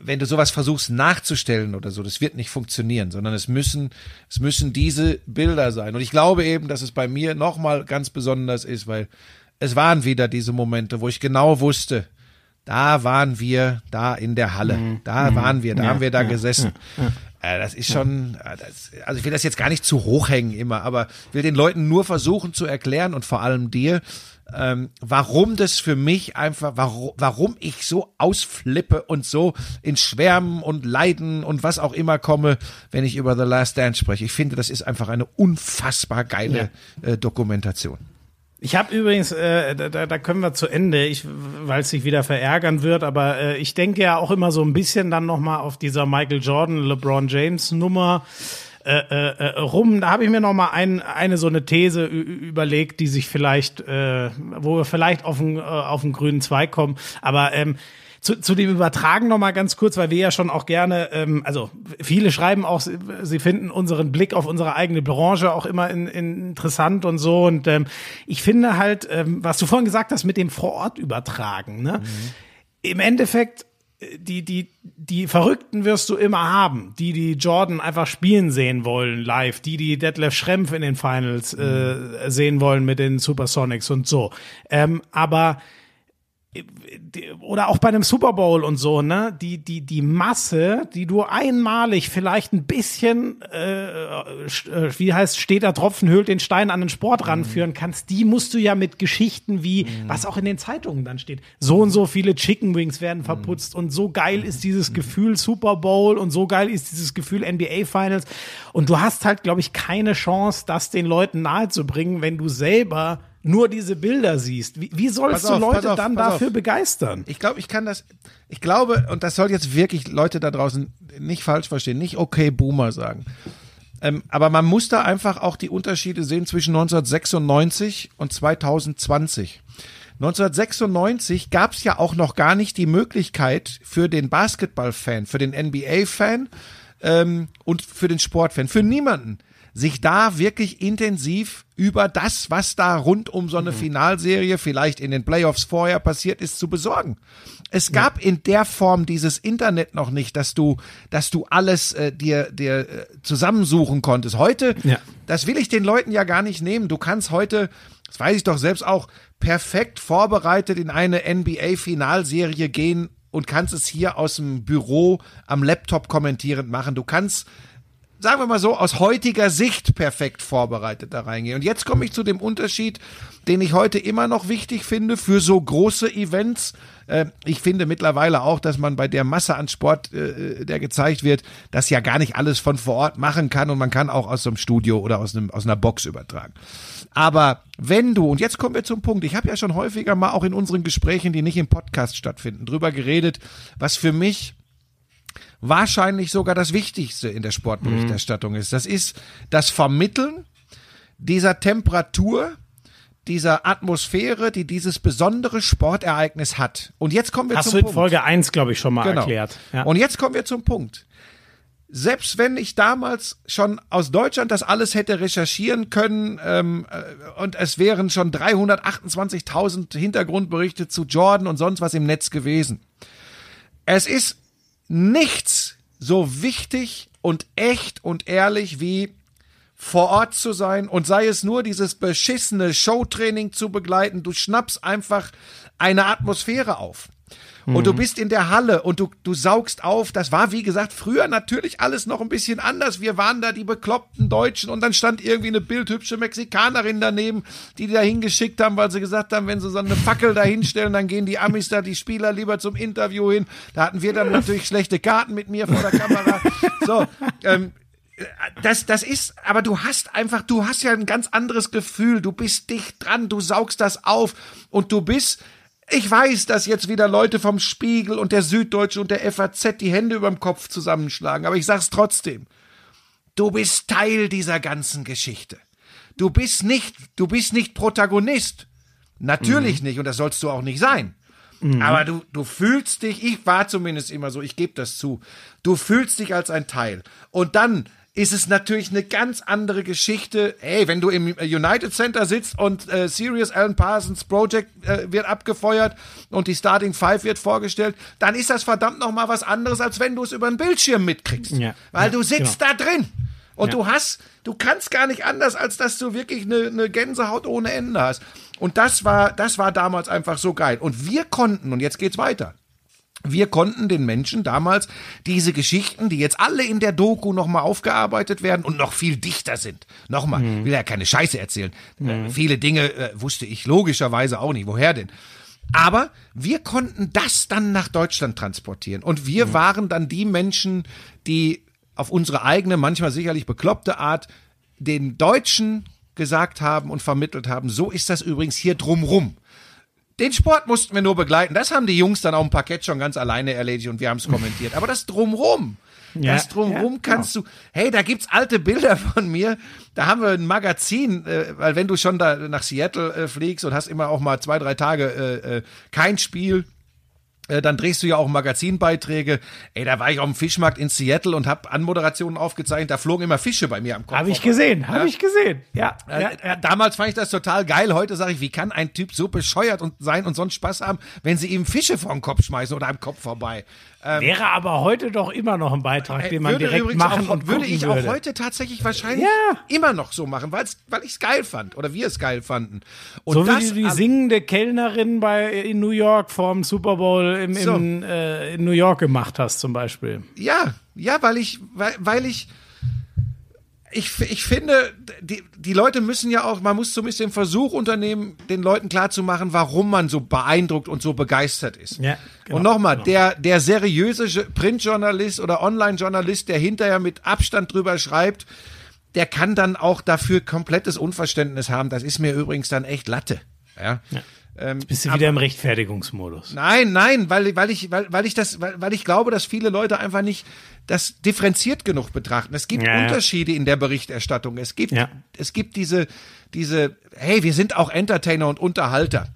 wenn du sowas versuchst nachzustellen oder so, das wird nicht funktionieren, sondern es müssen, es müssen diese Bilder sein. Und ich glaube eben, dass es bei mir nochmal ganz besonders ist, weil es waren wieder diese Momente, wo ich genau wusste, da waren wir da in der Halle, da waren wir, da haben wir da gesessen. Äh, Das ist schon, äh, das, also ich will das jetzt gar nicht zu hoch hängen immer, aber ich will den Leuten nur versuchen zu erklären und vor allem dir, ähm, warum das für mich einfach, warum, warum ich so ausflippe und so in Schwärmen und Leiden und was auch immer komme, wenn ich über The Last Dance spreche. Ich finde, das ist einfach eine unfassbar geile äh, Dokumentation. Ich habe übrigens, äh, da, da können wir zu Ende, ich, weil es sich wieder verärgern wird, aber äh, ich denke ja auch immer so ein bisschen dann noch mal auf dieser Michael Jordan, LeBron James Nummer äh, äh, äh, rum. Da habe ich mir noch mal ein, eine so eine These überlegt, die sich vielleicht, äh, wo wir vielleicht auf den, äh, auf den grünen Zweig kommen. Aber ähm, zu, zu dem Übertragen noch mal ganz kurz, weil wir ja schon auch gerne, ähm, also viele schreiben auch, sie, finden unseren Blick auf unsere eigene Branche auch immer in, in interessant und so. Und ähm, ich finde halt, ähm, was du vorhin gesagt hast mit dem Vor-Ort-Übertragen, ne? Im Endeffekt die, die, die Verrückten wirst du immer haben, die, die Jordan einfach spielen sehen wollen live, die, die Detlef Schrempf in den Finals äh, sehen wollen mit den Supersonics und so. Ähm, aber oder auch bei einem Super Bowl und so, ne, die, die, die Masse, die du einmalig vielleicht ein bisschen, äh, äh, wie heißt, steht der Tropfen, höhlt den Stein an den Sport ranführen kannst, die musst du ja mit Geschichten wie, was auch in den Zeitungen dann steht, so und so viele Chicken Wings werden verputzt und so geil ist dieses Gefühl Super Bowl und so geil ist dieses Gefühl NBA Finals. Und du hast halt, glaube ich, keine Chance, das den Leuten nahezubringen, wenn du selber nur diese Bilder siehst. Wie, wie sollst Pass du auf, Leute auf, dann dafür auf. begeistern? Ich glaube, ich kann das, ich glaube, und das soll jetzt wirklich Leute da draußen nicht falsch verstehen, nicht okay Boomer sagen. Ähm, aber man muss da einfach auch die Unterschiede sehen zwischen 1996 und 2020. 1996 gab es ja auch noch gar nicht die Möglichkeit für den Basketball-Fan, für den NBA-Fan ähm, und für den Sportfan, für niemanden sich da wirklich intensiv über das, was da rund um so eine Finalserie vielleicht in den Playoffs vorher passiert ist, zu besorgen. Es gab in der Form dieses Internet noch nicht, dass du, dass du alles äh, dir, dir äh, zusammensuchen konntest. Heute, Ja. das will ich den Leuten ja gar nicht nehmen. Du kannst heute, das weiß ich doch selbst auch, perfekt vorbereitet in eine NBA-Finalserie gehen und kannst es hier aus dem Büro am Laptop kommentierend machen. Du kannst sagen wir mal so, aus heutiger Sicht perfekt vorbereitet da reingehen. Und jetzt komme ich zu dem Unterschied, den ich heute immer noch wichtig finde für so große Events. Äh, ich finde mittlerweile auch, dass man bei der Masse an Sport, äh, der gezeigt wird, das ja gar nicht alles von vor Ort machen kann und man kann auch aus so einem Studio oder aus, einem, aus einer Box übertragen. Aber wenn du, und jetzt kommen wir zum Punkt, ich habe ja schon häufiger mal auch in unseren Gesprächen, die nicht im Podcast stattfinden, drüber geredet, was für mich wahrscheinlich sogar das Wichtigste in der Sportberichterstattung ist. Das ist das Vermitteln dieser Temperatur, dieser Atmosphäre, die dieses besondere Sportereignis hat. Und jetzt kommen wir Hast zum du in Punkt. Folge 1, glaube ich, schon mal Genau. erklärt. Ja. Und jetzt kommen wir zum Punkt. Selbst wenn ich damals schon aus Deutschland das alles hätte recherchieren können ähm, äh, und es wären schon 328.000 Hintergrundberichte zu Jordan und sonst was im Netz gewesen. Es ist nichts so wichtig und echt und ehrlich wie vor Ort zu sein und sei es nur dieses beschissene Showtraining zu begleiten. Du schnappst einfach eine Atmosphäre auf. Und du bist in der Halle und du, du saugst auf. Das war, wie gesagt, früher natürlich alles noch ein bisschen anders. Wir waren da die bekloppten Deutschen und dann stand irgendwie eine bildhübsche Mexikanerin daneben, die die da hingeschickt haben, weil sie gesagt haben, wenn sie so eine Fackel da hinstellen, dann gehen die Amis da, die Spieler lieber zum Interview hin. Da hatten wir dann natürlich schlechte Karten mit mir vor der Kamera. So, ähm, das, das ist, aber du hast einfach, du hast ja ein ganz anderes Gefühl. Du bist dicht dran, du saugst das auf und du bist, ich weiß, dass jetzt wieder Leute vom Spiegel und der Süddeutsche und der FAZ die Hände überm Kopf zusammenschlagen, aber ich sag's trotzdem. Du bist Teil dieser ganzen Geschichte. Du bist nicht, du bist nicht Protagonist. Natürlich nicht und das sollst du auch nicht sein. Aber du, du fühlst dich, ich war zumindest immer so, ich gebe das zu, du fühlst dich als ein Teil. Und dann ist es natürlich eine ganz andere Geschichte. Ey, wenn du im United Center sitzt und äh, Sirius Alan Parsons Project äh, wird abgefeuert und die Starting Five wird vorgestellt, dann ist das verdammt noch mal was anderes, als wenn du es über den Bildschirm mitkriegst. Ja. Weil Ja, du sitzt genau. da drin. Und Ja. du hast, du kannst gar nicht anders, als dass du wirklich eine, eine Gänsehaut ohne Ende hast. Und das war, das war damals einfach so geil. Und wir konnten, und jetzt geht's weiter. Wir konnten den Menschen damals diese Geschichten, die jetzt alle in der Doku nochmal aufgearbeitet werden und noch viel dichter sind. Nochmal, will ja keine Scheiße erzählen. Äh, viele Dinge äh, wusste ich logischerweise auch nicht. Woher denn? Aber wir konnten das dann nach Deutschland transportieren. Und wir waren dann die Menschen, die auf unsere eigene, manchmal sicherlich bekloppte Art den Deutschen gesagt haben und vermittelt haben, so ist das übrigens hier drumrum. Den Sport mussten wir nur begleiten. Das haben die Jungs dann auf dem Parkett schon ganz alleine erledigt und wir haben es kommentiert. Aber das drumrum, Ja, das drumrum ja, kannst du. Hey, da gibt's alte Bilder von mir. Da haben wir ein Magazin, äh, weil wenn du schon da nach Seattle äh, fliegst und hast immer auch mal zwei, drei Tage äh, äh, kein Spiel, dann drehst du ja auch Magazinbeiträge. Ey, da war ich auf dem Fischmarkt in Seattle und hab Anmoderationen aufgezeichnet. Da flogen immer Fische bei mir am Kopf. Habe ich gesehen, habe ich gesehen. Ja, Äh, ja, äh, Damals fand ich das total geil. Heute sage ich, wie kann ein Typ so bescheuert und sein und sonst Spaß haben, wenn sie ihm Fische vor den Kopf schmeißen oder am Kopf vorbei. Ähm, Wäre aber heute doch immer noch ein Beitrag, den man würde direkt machen auch, und würde gucken ich würde. auch heute tatsächlich wahrscheinlich Ja. immer noch so machen, weil ich es geil fand oder wir es geil fanden. Und so wie das du die all- singende Kellnerin bei in New York vorm Super Bowl im, So. im, äh, in New York gemacht hast zum Beispiel. Ja, ja, weil ich, weil, weil ich, ich, ich finde, die, die Leute müssen ja auch, man muss zumindest den Versuch unternehmen, den Leuten klarzumachen, warum man so beeindruckt und so begeistert ist. Ja, genau, und nochmal, genau. der, der seriöse Jo- Printjournalist oder Online-Journalist, der hinterher mit Abstand drüber schreibt, der kann dann auch dafür komplettes Unverständnis haben. Das ist mir übrigens dann echt Latte. Ja. Ähm, Bist du wieder im Rechtfertigungsmodus? Nein, nein, weil, weil ich, weil, weil ich das, weil, weil ich glaube, dass viele Leute einfach nicht das differenziert genug betrachten. Es gibt Ja. Unterschiede in der Berichterstattung. Es gibt, es gibt diese, diese, hey, wir sind auch Entertainer und Unterhalter.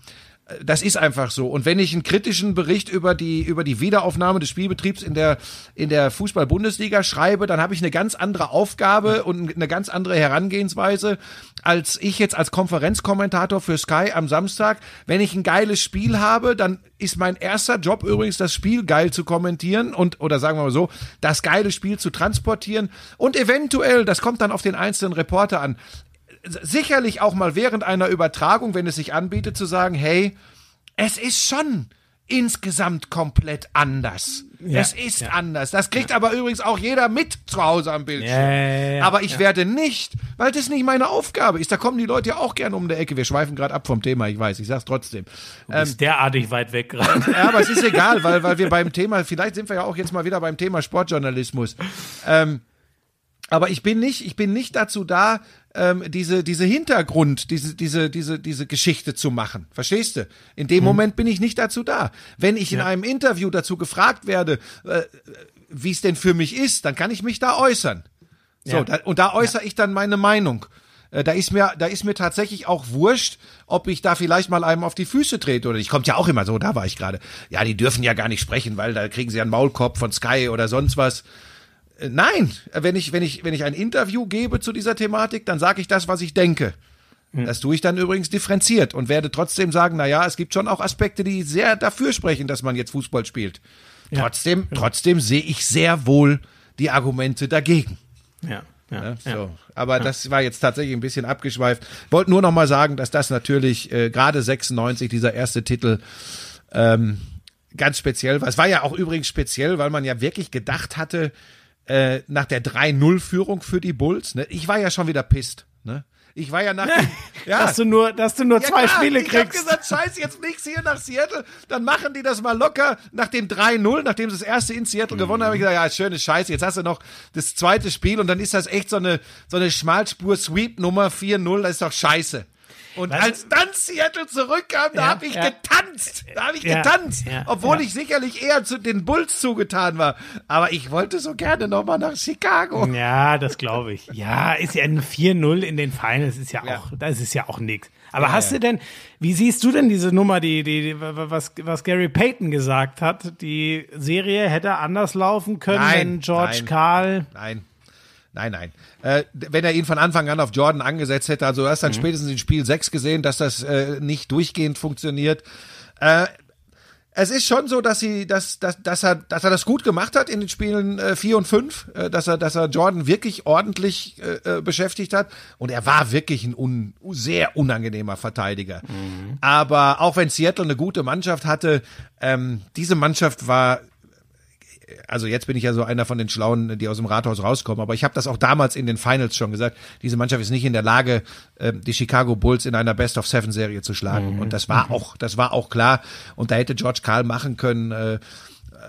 Das ist einfach so. Und wenn ich einen kritischen Bericht über die, über die Wiederaufnahme des Spielbetriebs in der, in der Fußball-Bundesliga schreibe, dann habe ich eine ganz andere Aufgabe und eine ganz andere Herangehensweise, als ich jetzt als Konferenzkommentator für Sky am Samstag. Wenn ich ein geiles Spiel habe, dann ist mein erster Job übrigens, das Spiel geil zu kommentieren und, oder sagen wir mal so, das geile Spiel zu transportieren und eventuell, das kommt dann auf den einzelnen Reporter an, sicherlich auch mal während einer Übertragung, wenn es sich anbietet, zu sagen, hey, es ist schon insgesamt komplett anders. Ja, es ist ja. anders. Das kriegt ja. aber übrigens auch jeder mit zu Hause am Bildschirm. aber ich werde nicht, weil das nicht meine Aufgabe ist. Da kommen die Leute ja auch gerne um die Ecke. Wir schweifen gerade ab vom Thema, ich weiß, ich sag's trotzdem. Du bist ähm, derartig weit weg gerade. Ja, aber es ist egal, weil, weil wir beim Thema, vielleicht sind wir ja auch jetzt mal wieder beim Thema Sportjournalismus. Ähm, aber ich bin nicht, ich bin nicht dazu da, ähm, diese, diese Hintergrund, diese, diese, diese, diese Geschichte zu machen. Verstehst du? In dem hm. Moment bin ich nicht dazu da. Wenn ich in einem Interview dazu gefragt werde, äh, wie es denn für mich ist, dann kann ich mich da äußern. So, ja. da, und da äußere ja. ich dann meine Meinung. Äh, da ist mir, da ist mir tatsächlich auch wurscht, ob ich da vielleicht mal einem auf die Füße trete oder ich kommt ja auch immer so, da war ich gerade. Ja, die dürfen ja gar nicht sprechen, weil da kriegen sie einen Maulkorb von Sky oder sonst was. Nein, wenn ich, wenn ich, wenn ich ein Interview gebe zu dieser Thematik, dann sage ich das, was ich denke. Hm. Das tue ich dann übrigens differenziert und werde trotzdem sagen, na ja, es gibt schon auch Aspekte, die sehr dafür sprechen, dass man jetzt Fußball spielt. Ja. Trotzdem, ja. trotzdem sehe ich sehr wohl die Argumente dagegen. Ja. Ja, ja, so. ja, Aber das war jetzt tatsächlich ein bisschen abgeschweift. Wollte nur noch mal sagen, dass das natürlich äh, gerade 96 dieser erste Titel ähm, ganz speziell war. Es war ja auch übrigens speziell, weil man ja wirklich gedacht hatte, äh, nach der 3-0-Führung für die Bulls. Ne? Ich war ja schon wieder pisst. Ne? Ich war ja nach dem, ja. dass du nur, dass du nur ja, zwei klar, Spiele kriegst. Ich hab gesagt, scheiß jetzt nichts hier nach Seattle, dann machen die das mal locker nach dem 3-0, nachdem sie das erste in Seattle mhm. gewonnen haben, habe ich gesagt, ja, schönes Scheiß, jetzt hast du noch das zweite Spiel und dann ist das echt so eine, so eine Schmalspur-Sweep-Nummer 4-0, das ist doch scheiße. Und Was? als dann Seattle zurückkam, da ja, habe ich ja. getanzt. Da habe ich ja, getanzt. obwohl ich sicherlich eher zu den Bulls zugetan war. Aber ich wollte so gerne nochmal nach Chicago. Ja, das glaube ich. Ja, ist ja ein 4-0 in den Finals, ist ja auch, das ist ja auch nix. Aber hast du denn, wie siehst du denn diese Nummer, die, die, was, was Gary Payton gesagt hat? Die Serie hätte anders laufen können, nein, wenn George nein, Karl. Nein. Nein, nein. Äh, wenn er ihn von Anfang an auf Jordan angesetzt hätte, also erst dann mhm. spätestens in Spiel 6 gesehen, dass das äh, nicht durchgehend funktioniert. Äh, es ist schon so, dass sie, dass, dass, dass er, dass er das gut gemacht hat in den Spielen äh, 4 und 5, äh, dass er, dass er Jordan wirklich ordentlich äh, äh, beschäftigt hat. Und er war wirklich ein un, sehr unangenehmer Verteidiger. Mhm. Aber auch wenn Seattle eine gute Mannschaft hatte, ähm, diese Mannschaft war also jetzt bin ich ja so einer von den Schlauen, die aus dem Rathaus rauskommen, aber ich habe das auch damals in den Finals schon gesagt, diese Mannschaft ist nicht in der Lage, äh, die Chicago Bulls in einer Best of Seven Serie zu schlagen. Mhm. Und das war auch, das war auch klar. Und da hätte George Karl machen können, äh,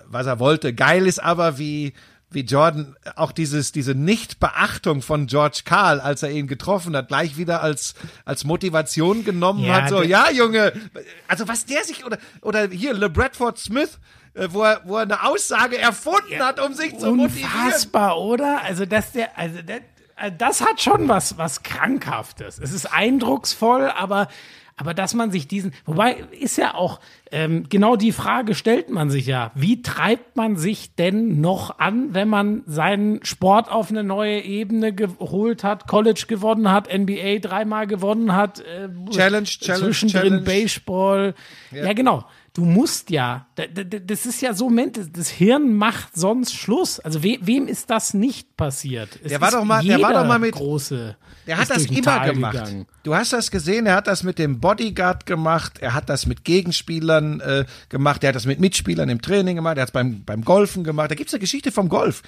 was er wollte. Geil ist aber, wie wie Jordan auch dieses diese Nichtbeachtung von George Karl, als er ihn getroffen hat, gleich wieder als als Motivation genommen ja, hat. So, ja Junge, also was der sich oder oder hier Le Bradford Smith wo er, wo er eine Aussage erfunden ja, hat, um sich zu motivieren. Unfassbar, oder? Also, dass der, also der, äh, das hat schon was, was Krankhaftes. Es ist eindrucksvoll, aber, aber dass man sich diesen, wobei ist ja auch, ähm, genau die Frage stellt man sich ja. Wie treibt man sich denn noch an, wenn man seinen Sport auf eine neue Ebene geholt hat, College gewonnen hat, NBA dreimal gewonnen hat, äh, Challenge, Challenge, zwischendrin Challenge. Baseball. Ja. ja, genau du musst ja, das ist ja so, das Hirn macht sonst Schluss. Also we, wem ist das nicht passiert? Es der war doch mal, der war doch mal mit große. Der hat das immer Tal gemacht. Gegangen. Du hast das gesehen, er hat das mit dem Bodyguard gemacht, er hat das mit Gegenspielern äh, gemacht, er hat das mit Mitspielern im Training gemacht, er hat es beim, beim Golfen gemacht. Da gibt's eine Geschichte vom Golf.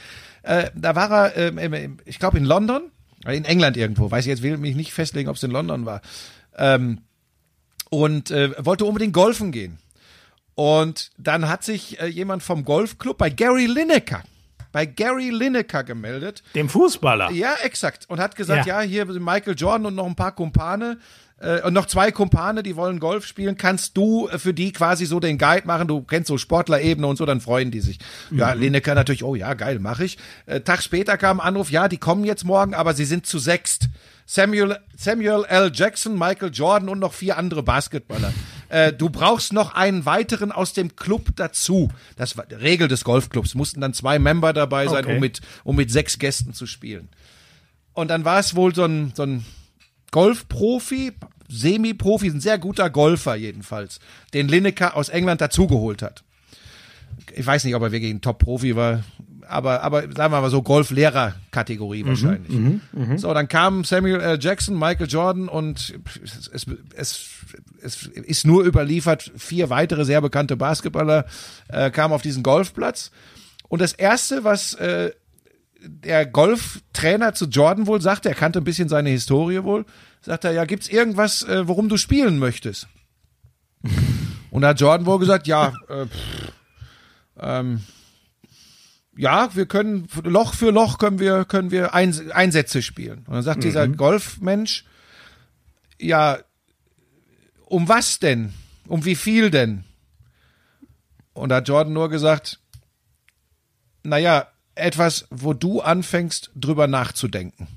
Äh, da war er, äh, ich glaube in London, in England irgendwo, weiß ich jetzt, will mich nicht festlegen, ob es in London war. Ähm, und äh, wollte unbedingt golfen gehen. Und dann hat sich äh, jemand vom Golfclub bei Gary Lineker bei Gary Lineker gemeldet. Dem Fußballer. Ja, exakt. Und hat gesagt, ja, ja hier Michael Jordan und noch ein paar Kumpane äh, und noch zwei Kumpane, die wollen Golf spielen. Kannst du für die quasi so den Guide machen? Du kennst so Sportlerebene und so, dann freuen die sich. Mhm. Ja, Lineker natürlich, oh ja, geil, mache ich. Äh, Tag später kam ein Anruf, ja, die kommen jetzt morgen, aber sie sind zu sechst. Samuel, Samuel L. Jackson, Michael Jordan und noch vier andere Basketballer. Äh, du brauchst noch einen weiteren aus dem Club dazu. Das war die Regel des Golfclubs. Mussten dann zwei Member dabei sein, Okay. um mit, um mit sechs Gästen zu spielen. Und dann war es wohl so ein, so ein Golfprofi, Semi-Profi, ein sehr guter Golfer jedenfalls, den Lineker aus England dazugeholt hat. Ich weiß nicht, ob er wirklich ein Top-Profi war, aber, aber sagen wir mal so Golf-Lehrer-Kategorie wahrscheinlich. So, dann kamen Samuel L. Jackson, Michael Jordan und es, es, es, es ist nur überliefert, vier weitere sehr bekannte Basketballer äh, kamen auf diesen Golfplatz. Und das Erste, was äh, der Golftrainer zu Jordan wohl sagte, er kannte ein bisschen seine Historie wohl, sagt er, ja, gibt's irgendwas, äh, worum du spielen möchtest? Und da hat Jordan wohl gesagt, ja, äh, pff, ähm, ja, wir können Loch für Loch können wir können wir Eins, Einsätze spielen. Und dann sagt dieser Golfmensch, ja, um was denn? Um wie viel denn? Und da hat Jordan nur gesagt, naja, etwas, wo du anfängst, drüber nachzudenken.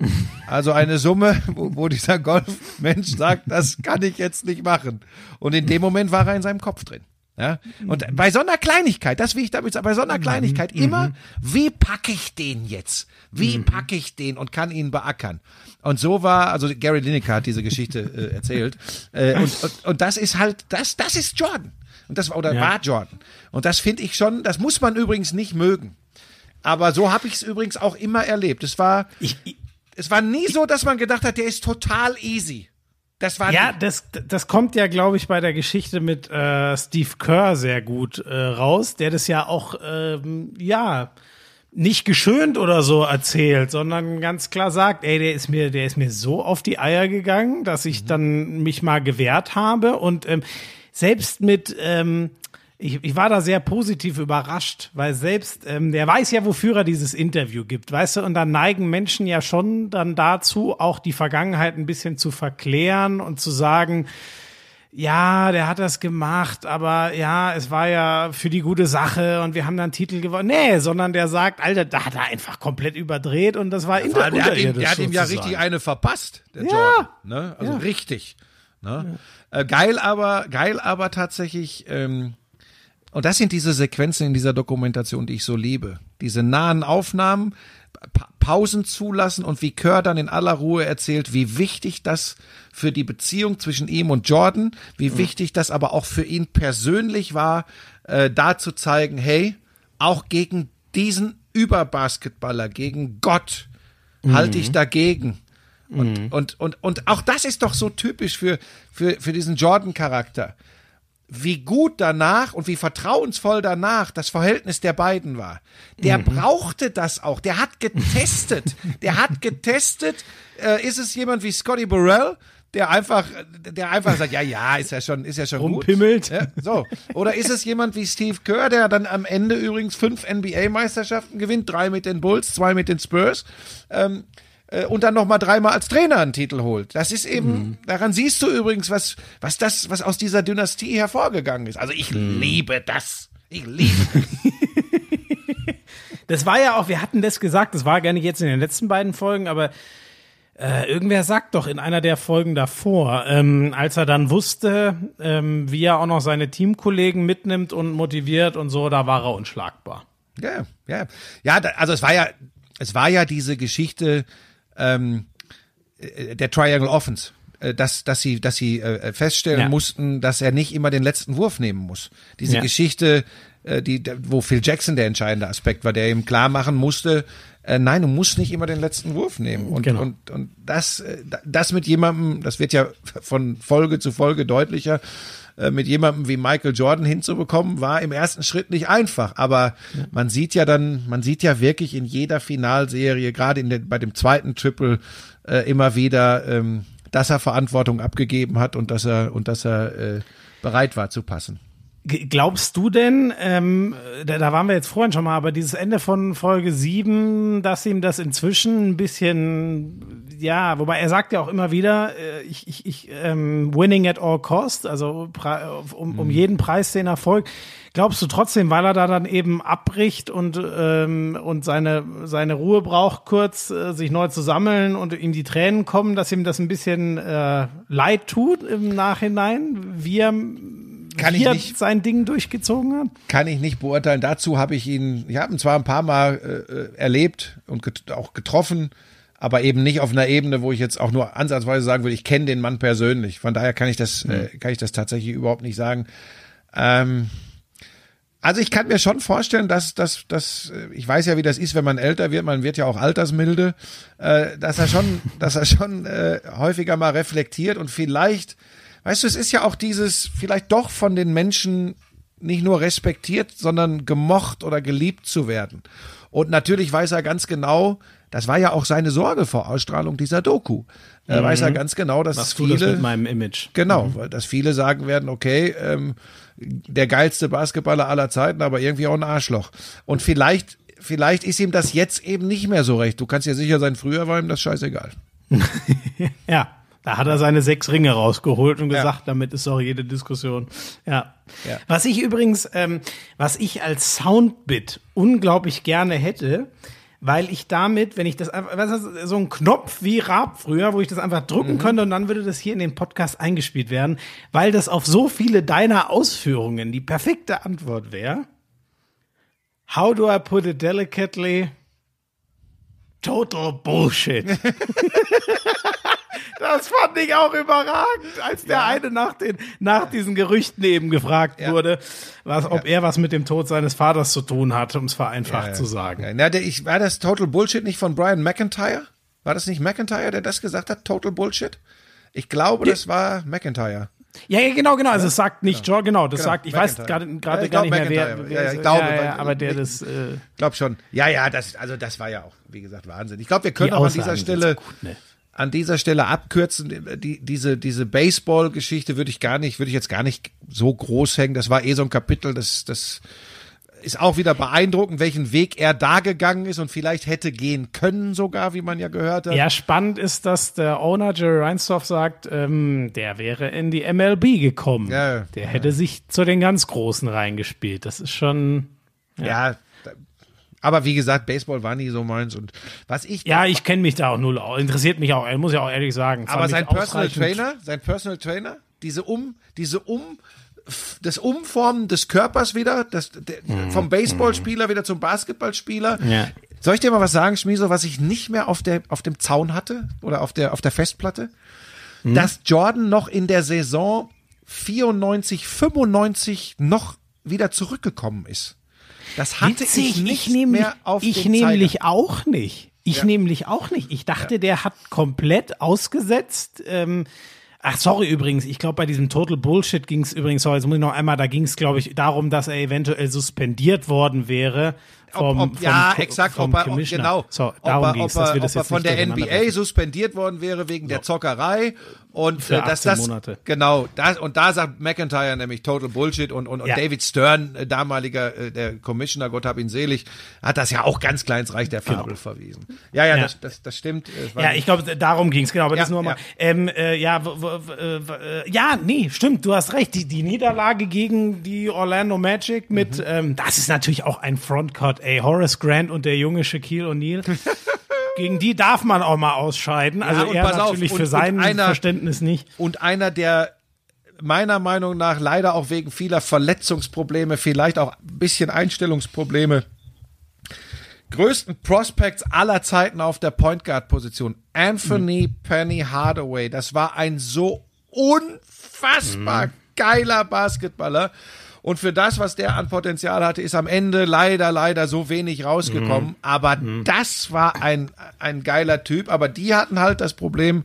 Also eine Summe, wo, wo dieser Golfmensch sagt, das kann ich jetzt nicht machen. Und in dem Moment war er in seinem Kopf drin. Ja? Und bei so einer Kleinigkeit, das will ich damit sagen, bei so einer Kleinigkeit immer, wie packe ich den jetzt? Wie packe ich den und kann ihn beackern? Und so war, also Gary Lineker hat diese Geschichte äh, erzählt. Äh, und, und, und das ist halt, das, das ist Jordan. Und das war, oder Ja. war Jordan. Und das finde ich schon, das muss man übrigens nicht mögen. Aber so habe ich es übrigens auch immer erlebt. Es war, Ich, ich, es war nie so, dass man gedacht hat, der ist total easy. Das war ja, das, das kommt ja, glaube ich, bei der Geschichte mit äh, Steve Kerr sehr gut äh, raus, der das ja auch, ähm, ja, nicht geschönt oder so erzählt, sondern ganz klar sagt, ey, der ist mir, der ist mir so auf die Eier gegangen, dass ich dann mich mal gewehrt habe. Und ähm, selbst mit, ähm, ich, ich war da sehr positiv überrascht, weil selbst, ähm, der weiß ja, wofür er dieses Interview gibt, weißt du, und dann neigen Menschen ja schon dann dazu, auch die Vergangenheit ein bisschen zu verklären und zu sagen, ja, der hat das gemacht, aber ja, es war ja für die gute Sache und wir haben dann Titel gewonnen. Nee, sondern der sagt, Alter, da hat er einfach komplett überdreht und das war Vor allem, der hat ihm, der hat ihm ja richtig eine verpasst, der Ja. Jordan. Ne? Also Ja. richtig. Ne? Äh, geil aber, geil aber tatsächlich, ähm, und das sind diese Sequenzen in dieser Dokumentation, die ich so liebe. Diese nahen Aufnahmen, pa Pausen zulassen und wie Kerr dann in aller Ruhe erzählt, wie wichtig das für die Beziehung zwischen ihm und Jordan, wie wichtig das aber auch für ihn persönlich war, äh, da zu zeigen, hey, auch gegen diesen Überbasketballer, gegen Gott, halte ich dagegen. Und, und, und, und auch das ist doch so typisch für, für, für diesen Jordan-Charakter. Wie gut danach und wie vertrauensvoll danach das Verhältnis der beiden war. Der brauchte das auch. Der hat getestet. der hat getestet. Äh, ist es jemand wie Scotty Burrell, der einfach, der einfach sagt, ja, ja, ist ja schon, ist ja schon Rumpimmelt. gut. Ja, so. Oder ist es jemand wie Steve Kerr, der dann am Ende übrigens fünf NBA-Meisterschaften gewinnt, drei mit den Bulls, zwei mit den Spurs, ähm, äh, und dann noch mal dreimal als Trainer einen Titel holt. Das ist eben, daran siehst du übrigens, was, was das, was aus dieser Dynastie hervorgegangen ist. Also ich liebe das. Ich liebe das. Das war ja auch, wir hatten das gesagt, das war gar nicht jetzt in den letzten beiden Folgen, aber äh, irgendwer sagt doch in einer der Folgen davor, ähm, als er dann wusste, ähm, wie er auch noch seine Teamkollegen mitnimmt und motiviert und so, da war er unschlagbar. Ja, ja. Ja, also es war ja, es war ja diese Geschichte ähm, äh, der Triangle Offense. äh, Dass, dass sie, dass sie äh, feststellen Ja. mussten, dass er nicht immer den letzten Wurf nehmen muss. Diese Ja. Geschichte, äh, die, wo Phil Jackson der entscheidende Aspekt war, der ihm klar machen musste, äh, nein, du musst nicht immer den letzten Wurf nehmen. Und, Genau. und, und das, das mit jemandem, das wird ja von Folge zu Folge deutlicher, äh, mit jemandem wie Michael Jordan hinzubekommen, war im ersten Schritt nicht einfach. Aber man sieht ja dann, man sieht ja wirklich in jeder Finalserie, gerade in den, bei dem zweiten Triple, äh, immer wieder, ähm, dass er Verantwortung abgegeben hat und dass er und dass er äh, bereit war zu passen. Glaubst du denn, ähm, da, da waren wir jetzt vorhin schon mal, aber dieses Ende von Folge 7, dass ihm das inzwischen ein bisschen, ja, wobei er sagt ja auch immer wieder, äh, ich, ich, ich ähm, winning at all cost, also um, um mhm. jeden Preis den Erfolg. Glaubst du trotzdem, weil er da dann eben abbricht und, ähm, und seine, seine Ruhe braucht, kurz äh, sich neu zu sammeln und ihm die Tränen kommen, dass ihm das ein bisschen äh, leid tut im Nachhinein, wie er kann ich nicht, sein Ding durchgezogen hat? Kann ich nicht beurteilen. Dazu habe ich ihn, ich habe ihn zwar ein paar Mal äh, äh, erlebt und get auch getroffen, aber eben nicht auf einer Ebene, wo ich jetzt auch nur ansatzweise sagen würde, ich kenne den Mann persönlich. Von daher kann ich das, mhm. äh, kann ich das tatsächlich überhaupt nicht sagen. Ähm, also ich kann mir schon vorstellen, dass, dass, dass äh, ich weiß ja, wie das ist, wenn man älter wird, man wird ja auch altersmilde, äh, dass er schon, dass er schon äh, häufiger mal reflektiert und vielleicht weißt du, es ist ja auch dieses, vielleicht doch von den Menschen nicht nur respektiert, sondern gemocht oder geliebt zu werden. Und natürlich weiß er ganz genau, das war ja auch seine Sorge vor Ausstrahlung dieser Doku. Er mhm. weiß er ganz genau, dass Was viele, das mit meinem Image. Genau, mhm. dass viele sagen werden, okay, ähm, der geilste Basketballer aller Zeiten, aber irgendwie auch ein Arschloch. Und vielleicht, vielleicht ist ihm das jetzt eben nicht mehr so recht. Du kannst ja sicher sein, früher war ihm das scheißegal. ja. Da hat er seine sechs Ringe rausgeholt und gesagt, ja. damit ist auch jede Diskussion. Ja. ja. Was ich übrigens, ähm, was ich als Soundbit unglaublich gerne hätte, weil ich damit, wenn ich das einfach, was ist so ein Knopf wie Raab früher, wo ich das einfach drücken mhm. könnte und dann würde das hier in den Podcast eingespielt werden, weil das auf so viele deiner Ausführungen die perfekte Antwort wäre. How do I put it delicately? Total Bullshit. Das fand ich auch überragend, als der ja. eine nach, den, nach diesen Gerüchten eben gefragt ja. wurde, was, ob ja. er was mit dem Tod seines Vaters zu tun hat, um es vereinfacht zu sagen. Na, der, ich, war das Total Bullshit nicht von Brian McIntyre? War das nicht McIntyre, der das gesagt hat? Total Bullshit? Ich glaube, das war McIntyre. Ja, ja, genau, genau. Also es sagt nicht genau. John, genau, das genau. sagt, ich weiß gerade gerade ja, gar nicht mehr, wer, wer ja, ich glaube, ja, ja, aber der das. Äh, glaub schon. Ja, ja, das, also das war ja auch, wie gesagt, Wahnsinn. Ich glaube, wir können auch an dieser Stelle. Gut, ne? An dieser Stelle abkürzen. Die, diese, diese Baseball-Geschichte würde ich gar nicht, würde ich jetzt gar nicht so groß hängen. Das war eh so ein Kapitel, das, das ist auch wieder beeindruckend, welchen Weg er da gegangen ist und vielleicht hätte gehen können sogar, wie man ja gehört hat. Ja, spannend ist, dass der Owner Jerry Reinsdorf sagt, ähm, der wäre in die MLB gekommen. Ja, der ja. hätte sich zu den ganz Großen reingespielt. Das ist schon. Ja, ja aber wie gesagt, Baseball war nie so meins und was ich ja, ich kenne mich da auch null aus. Interessiert mich auch, muss ja auch ehrlich sagen. Aber sein Personal Trainer, sein Personal Trainer, diese um, diese um, das Umformen des Körpers wieder, das, der, mhm. vom Baseballspieler wieder zum Basketballspieler. Ja. Soll ich dir mal was sagen, Schmieso, was ich nicht mehr auf der, auf dem Zaun hatte oder auf der, auf der Festplatte? Mhm. Dass Jordan noch in der Saison 94, 95 noch wieder zurückgekommen ist. Das hatte Witzig, ich nicht ich nämlich, mehr auf Ich nämlich auch nicht. Ich ja. nämlich auch nicht. Ich dachte, ja. der hat komplett ausgesetzt. Ähm, Ach, sorry übrigens, ich glaube, bei diesem Total Bullshit ging es übrigens, sorry, jetzt muss ich noch einmal, da ging es, glaube ich, darum, dass er eventuell suspendiert worden wäre vom, ob, ob, ja, vom, exakt, vom ob er, ob, genau, so, darum ob er, ob er, ob er von der NBA suspendiert worden wäre wegen so. der Zockerei und Für äh, dass das Monate. genau das und da sagt McIntyre nämlich total Bullshit und und, und ja. David Stern äh, damaliger äh, der Commissioner Gott hab ihn selig hat das ja auch ganz kleins Reich der Fabel genau. verwiesen ja ja, ja. Das, das, das stimmt ja ich glaube darum ging es genau aber ja, das nur mal ähm, äh, ja äh, ja nee stimmt du hast recht die die Niederlage gegen die Orlando Magic mit mhm. ähm, das ist natürlich auch ein Frontcourt ey Horace Grant und der junge Shaquille O'Neal gegen die darf man auch mal ausscheiden. Also ja, er natürlich auf, und, für sein einer, Verständnis nicht. Und einer, der meiner Meinung nach leider auch wegen vieler Verletzungsprobleme, vielleicht auch ein bisschen Einstellungsprobleme, größten Prospects aller Zeiten auf der Point Guard Position, Anthony mhm. Penny Hardaway. Das war ein so unfassbar mhm. geiler Basketballer. Und für das, was der an Potenzial hatte, ist am Ende leider, leider so wenig rausgekommen. Mhm. Aber mhm. das war ein, ein geiler Typ. Aber die hatten halt das Problem,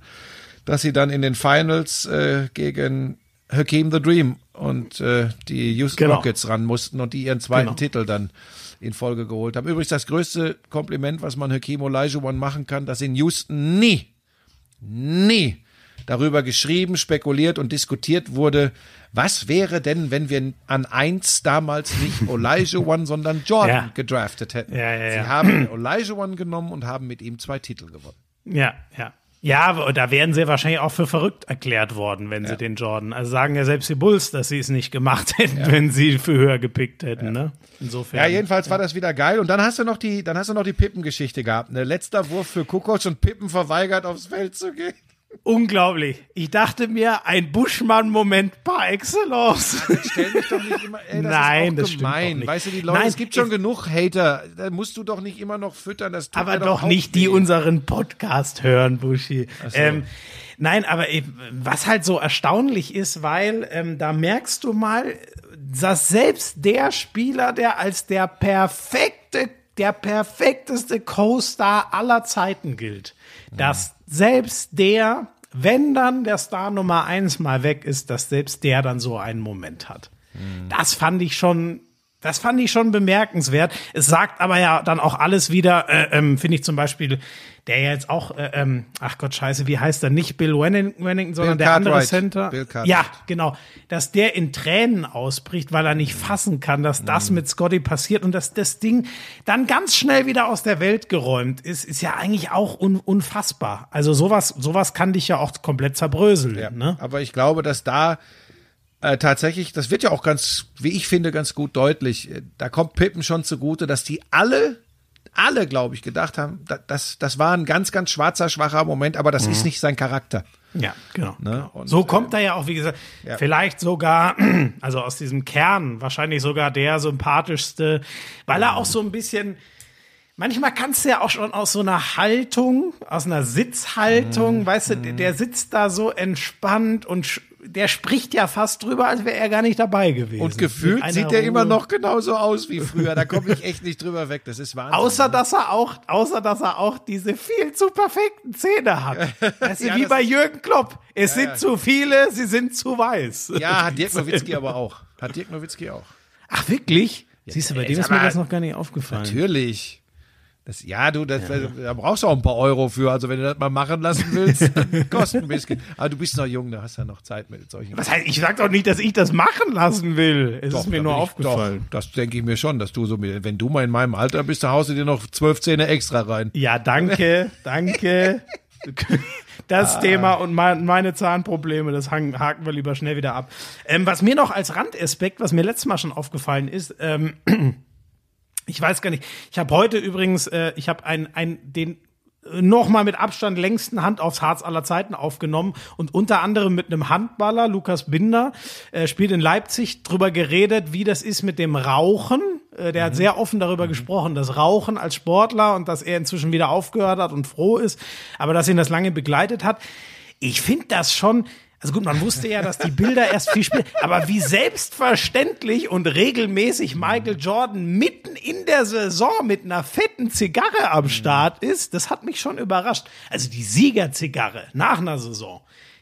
dass sie dann in den Finals äh, gegen Hakeem the Dream und äh, die Houston genau. Rockets ran mussten und die ihren zweiten genau. Titel dann in Folge geholt haben. Übrigens das größte Kompliment, was man Hakeem Olajuwon machen kann, dass in Houston nie, nie darüber geschrieben, spekuliert und diskutiert wurde, was wäre denn, wenn wir an eins damals nicht Elijah sondern Jordan ja. gedraftet hätten. Ja, ja, Sie haben Elijah genommen und haben mit ihm zwei Titel gewonnen. Ja, ja. Ja, da wären sie wahrscheinlich auch für verrückt erklärt worden, wenn sie den Jordan. Also sagen ja selbst die Bulls, dass sie es nicht gemacht hätten, wenn sie für höher gepickt hätten. Ne? Insofern. Ja, jedenfalls war das wieder geil. Und dann hast du noch die, dann hast du noch die Pippen-Geschichte gehabt. Ne? Letzter Wurf für Kukoc und Pippen verweigert, aufs Feld zu gehen. Unglaublich. Ich dachte mir, ein Buschmann-Moment par excellence. Stell mich doch nicht immer, ey, das Nein, ist das auch stimmt gemein. doch nicht. Weißt du, die Leute, Nein, es gibt schon genug Hater. Da musst du doch nicht immer noch füttern. Das aber doch auch nicht die unseren Podcast hören, Buschi. Ähm, nein, aber was halt so erstaunlich ist, weil ähm, da merkst du mal, dass selbst der Spieler, der als der perfekte, der perfekteste Co-Star aller Zeiten gilt, dass selbst der, wenn dann der Star Nummer eins mal weg ist, dass selbst der dann so einen Moment hat. Das fand ich schon das fand ich schon bemerkenswert. Es sagt aber ja dann auch alles wieder, äh, ähm, finde ich zum Beispiel, der ja jetzt auch, äh, ähm, ach Gott, scheiße, wie heißt er? Nicht Bill Wenning- Wennington, sondern Bill der andere. Center. Bill Cartwright. ja, genau. Dass der in Tränen ausbricht, weil er nicht fassen kann, dass das Mhm. mit Scotty passiert und dass das Ding dann ganz schnell wieder aus der Welt geräumt ist, ist ja eigentlich auch un unfassbar. Also sowas, sowas kann dich ja auch komplett zerbröseln. Ja, Ne? Aber ich glaube, dass da äh, tatsächlich, das wird ja auch ganz, wie ich finde, ganz gut deutlich. äh, Da kommt Pippen schon zugute, dass die alle, alle, glaube ich, gedacht haben, da- das, das war ein ganz, ganz schwarzer, schwacher Moment, aber das ist nicht sein Charakter. Ja, genau. Ne? Und, so kommt er ja auch, wie gesagt, ja. vielleicht sogar, also aus diesem Kern, wahrscheinlich sogar der sympathischste, weil er auch so ein bisschen, manchmal kannst du ja auch schon aus so einer Haltung, aus einer Sitzhaltung, Mhm. weißt du, der- der sitzt da so entspannt und der spricht ja fast drüber, als wäre er gar nicht dabei gewesen. Und gefühlt sieht der immer noch genauso aus wie früher. Da komme ich echt nicht drüber weg. Das ist Wahnsinn. Außer dass er auch, außer dass er auch diese viel zu perfekten Zähne hat. Weißt du, Ja, wie das bei ist- Jürgen Klopp. Es sind ja. zu viele, sie sind zu weiß. ja, hat Dirk Nowitzki aber auch. Hat Dirk Nowitzki auch. Ach, wirklich? Siehst du, bei dem ist mir das noch gar nicht aufgefallen. Natürlich. Das, ja, du, das, da brauchst du auch ein paar Euro für. Also wenn du das mal machen lassen willst, kostet ein bisschen. Aber du bist noch jung, da hast du ja noch Zeit mit solchen. Was heißt, ich sag doch nicht, dass ich das machen lassen will. Es ist mir nur aufgefallen. Doch, das denke ich mir schon, dass du so, mit- wenn du mal in meinem Alter bist, da haust du dir noch zwölf Zähne extra rein. Ja, danke, danke. Das Thema und mein, meine Zahnprobleme, das haken wir lieber schnell wieder ab. Ähm, was mir noch als Randaspekt, was mir letztes Mal schon aufgefallen ist, ähm, ich weiß gar nicht, ich habe heute übrigens, äh, ich habe ein, ein, den nochmal mit Abstand längsten Hand aufs Harz aller Zeiten aufgenommen und unter anderem mit einem Handballer, Lukas Binder, äh, spielt in Leipzig, drüber geredet, wie das ist mit dem Rauchen. Äh, der hat sehr offen darüber gesprochen, das Rauchen als Sportler und dass er inzwischen wieder aufgehört hat und froh ist, aber dass ihn das lange begleitet hat. Ich finde das schon, also gut, man wusste ja, dass die Bilder erst viel später, aber wie selbstverständlich und regelmäßig Michael Jordan mitten in der Saison mit einer fetten Zigarre am Start ist, das hat mich schon überrascht. Also die Siegerzigarre nach einer Saison,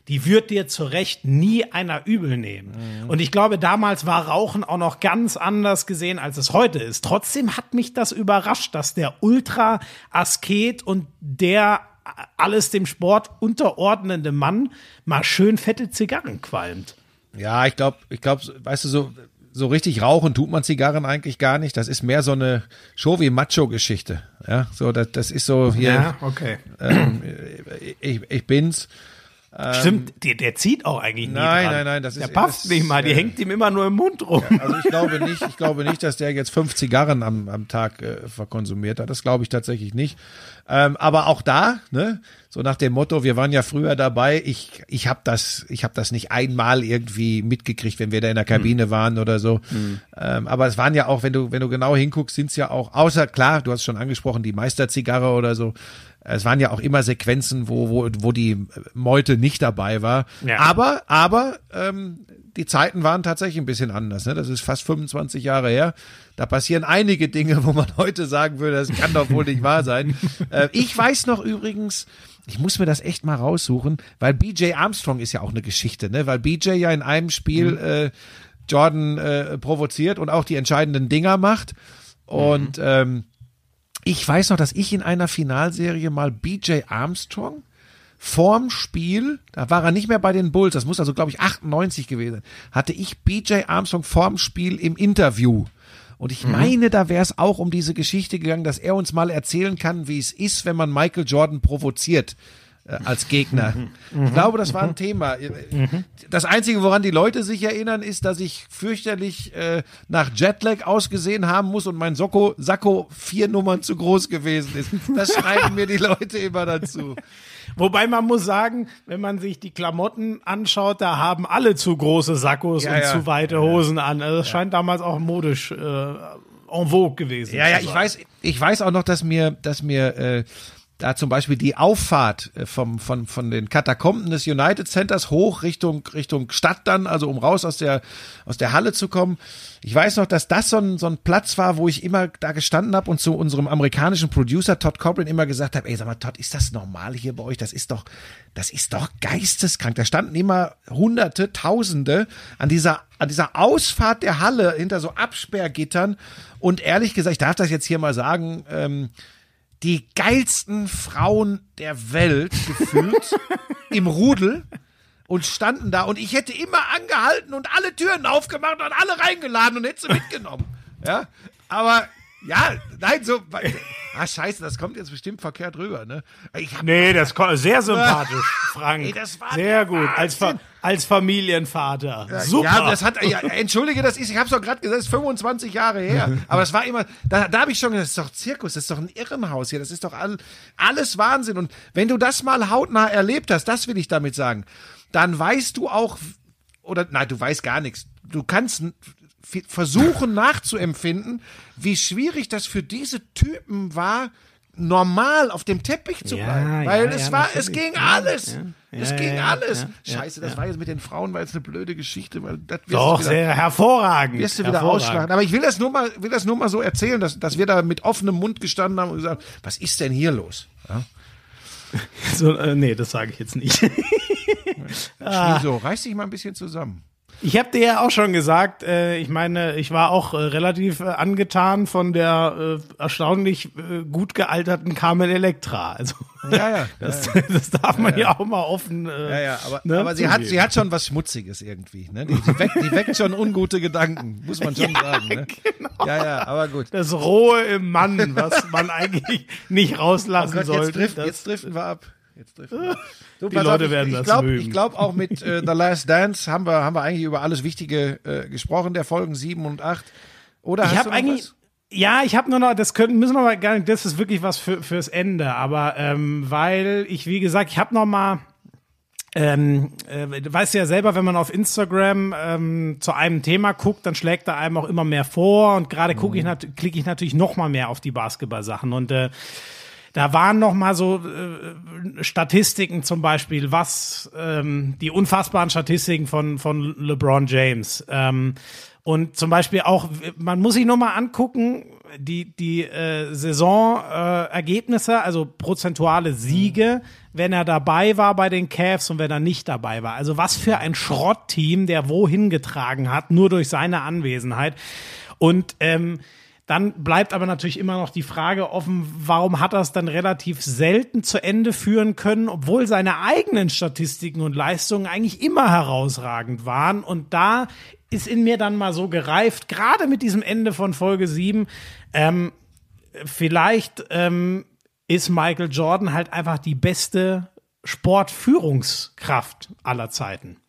die wird dir zu Recht nie einer übel nehmen. Und ich glaube, damals war Rauchen auch noch ganz anders gesehen, als es heute ist. Trotzdem hat mich das überrascht, dass der Ultra-Asket und der alles dem Sport unterordnende Mann mal schön fette Zigarren qualmt. Ja, ich glaube, ich glaube, weißt du, so, so richtig rauchen tut man Zigarren eigentlich gar nicht. Das ist mehr so eine Show wie Macho-Geschichte. Ja, so, das, das ist so hier, okay. ähm, ich, ich bin's. Stimmt, der, der zieht auch eigentlich nie Nein, nein, nein, das Der ist- pafft das- nicht mal, die äh, hängt ihm immer nur im Mund rum. Also ich glaube nicht, ich glaube nicht, dass der jetzt fünf Zigarren am, am Tag äh, verkonsumiert hat. Das glaube ich tatsächlich nicht. Ähm, aber auch da, ne, so nach dem Motto, wir waren ja früher dabei. Ich, ich habe das, ich habe das nicht einmal irgendwie mitgekriegt, wenn wir da in der Kabine waren oder so. Ähm, aber es waren ja auch, wenn du, wenn du genau hinguckst, sind es ja auch, außer klar, du hast schon angesprochen, die Meisterzigarre oder so. Es waren ja auch immer Sequenzen, wo, wo, wo die Meute nicht dabei war. Ja. Aber, aber ähm, die Zeiten waren tatsächlich ein bisschen anders. Ne? Das ist fast 25 Jahre her. Da passieren einige Dinge, wo man heute sagen würde, das kann doch wohl nicht wahr sein. äh, ich weiß noch übrigens, ich muss mir das echt mal raussuchen, weil BJ Armstrong ist ja auch eine Geschichte, ne? Weil BJ ja in einem Spiel äh, Jordan äh, provoziert und auch die entscheidenden Dinger macht. Und ähm, ich weiß noch, dass ich in einer Finalserie mal BJ Armstrong vorm Spiel, da war er nicht mehr bei den Bulls, das muss also, glaube ich, 98 gewesen sein, hatte ich BJ Armstrong vorm Spiel im Interview. Und ich meine, da wäre es auch um diese Geschichte gegangen, dass er uns mal erzählen kann, wie es ist, wenn man Michael Jordan provoziert. äh, als Gegner. Mhm. Ich glaube, das war ein Thema. Mhm. Das Einzige, woran die Leute sich erinnern, ist, dass ich fürchterlich äh, nach Jetlag ausgesehen haben muss und mein Socko, Sakko vier Nummern zu groß gewesen ist. Das schreiben mir die Leute immer dazu. Wobei man muss sagen, wenn man sich die Klamotten anschaut, da haben alle zu große Sakkos ja, und ja. zu weite Hosen an. Also das scheint damals auch modisch äh, en vogue gewesen. Ja, ja, ich weiß, ich weiß auch noch, dass mir, dass mir äh, da zum Beispiel die Auffahrt äh, vom, von, von den Katakomben des United Centers hoch Richtung, Richtung Stadt dann, also um raus aus der, aus der Halle zu kommen. Ich weiß noch, dass das so ein, so ein Platz war, wo ich immer da gestanden habe und zu unserem amerikanischen Producer Todd Copeland immer gesagt habe, ey, sag mal, Todd, ist das normal hier bei euch? Das ist doch, das ist doch geisteskrank. Da standen immer Hunderte, Tausende an dieser, an dieser Ausfahrt der Halle hinter so Absperrgittern. Und ehrlich gesagt, ich darf das jetzt hier mal sagen, ähm, die geilsten Frauen der Welt gefühlt im Rudel und standen da und ich hätte immer angehalten und alle Türen aufgemacht und alle reingeladen und hätte sie mitgenommen. Ja, aber ja, nein, so. Ah, scheiße, das kommt jetzt bestimmt verkehrt rüber, ne? Nee, das kommt sehr sympathisch, Frank. Ey, das war sehr gut. Als, als Familienvater. Ja, Super. Ja, das hat, ja, entschuldige, das ist, ich hab's doch gerade gesagt, das ist 25 Jahre her. Aber es war immer, da, da habe ich schon gesagt, das ist doch Zirkus, das ist doch ein Irrenhaus hier, das ist doch all, alles Wahnsinn. Und wenn du das mal hautnah erlebt hast, das will ich damit sagen, dann weißt du auch, oder nein, du weißt gar nichts. Du kannst versuchen nachzuempfinden, wie schwierig das für diese Typen war, normal auf dem Teppich zu bleiben. Ja, weil ja, es ja, war, es ging alles. es ging alles. Scheiße, das war jetzt mit den Frauen, weil es eine blöde Geschichte, weil das Doch, wieder, sehr hervorragend. Wirst du wieder ausschlagen. Aber ich will das nur mal, will das nur mal so erzählen, dass, dass wir da mit offenem Mund gestanden haben und gesagt, was ist denn hier los? So, äh, nee, das sage ich jetzt nicht. Wieso? Reiß dich mal ein bisschen zusammen. Ich habe dir ja auch schon gesagt, äh, ich meine, ich war auch äh, relativ äh, angetan von der äh, erstaunlich äh, gut gealterten Carmen Electra. Also ja, ja, das, ja, ja. das darf man ja, ja, auch mal offen. Äh, ja, ja, aber, ne, aber sie hat, sie hat schon was Schmutziges irgendwie. Ne? Die, die, weckt, die weckt schon ungute Gedanken, muss man schon sagen. Ne? Genau. Ja, ja, aber gut. Das Rohe im Mann, was man eigentlich nicht rauslassen oh Gott, sollte. Jetzt, drift, jetzt driften wir ab. Jetzt trifft du, Die Leute auf, werden ich, ich das glaub, mögen. Ich glaube auch mit äh, The Last Dance haben wir, haben wir eigentlich über alles Wichtige äh, gesprochen, der Folgen 7 und 8. Oder ich habe eigentlich. Was? Ja, ich habe nur noch, das können, müssen wir mal gar nicht, das ist wirklich was für, fürs Ende, aber ähm, weil ich, wie gesagt, ich habe noch mal, ähm, äh, du weißt ja selber, wenn man auf Instagram ähm, zu einem Thema guckt, dann schlägt da einem auch immer mehr vor und gerade gucke ich, mhm. klicke ich natürlich noch mal mehr auf die Basketball-Sachen und äh, da waren noch mal so äh, Statistiken zum Beispiel, was ähm, die unfassbaren Statistiken von von LeBron James. Ähm, und zum Beispiel auch, man muss sich nur mal angucken, die, die äh, Saisonergebnisse, äh, also prozentuale Siege, wenn er dabei war bei den Cavs und wenn er nicht dabei war. Also was für ein Schrottteam, der wohin getragen hat, nur durch seine Anwesenheit. Und ähm, dann bleibt aber natürlich immer noch die Frage offen, warum hat er es dann relativ selten zu Ende führen können, obwohl seine eigenen Statistiken und Leistungen eigentlich immer herausragend waren. Und da ist in mir dann mal so gereift, gerade mit diesem Ende von Folge 7, ähm, vielleicht ähm, ist Michael Jordan halt einfach die beste Sportführungskraft aller Zeiten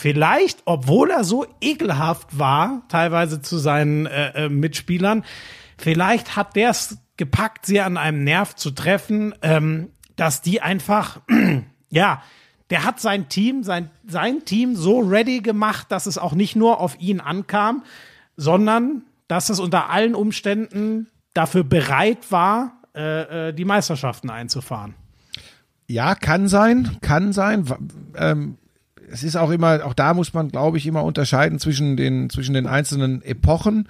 vielleicht, obwohl er so ekelhaft war, teilweise zu seinen äh, äh, Mitspielern, vielleicht hat der es gepackt, sie an einem Nerv zu treffen, ähm, dass die einfach, ja, der hat sein Team, sein, sein Team so ready gemacht, dass es auch nicht nur auf ihn ankam, sondern dass es unter allen Umständen dafür bereit war, äh, äh die Meisterschaften einzufahren. Ja, kann sein, kann sein. Ähm, es ist auch immer, auch da muss man, glaube ich, immer unterscheiden zwischen den, zwischen den einzelnen Epochen.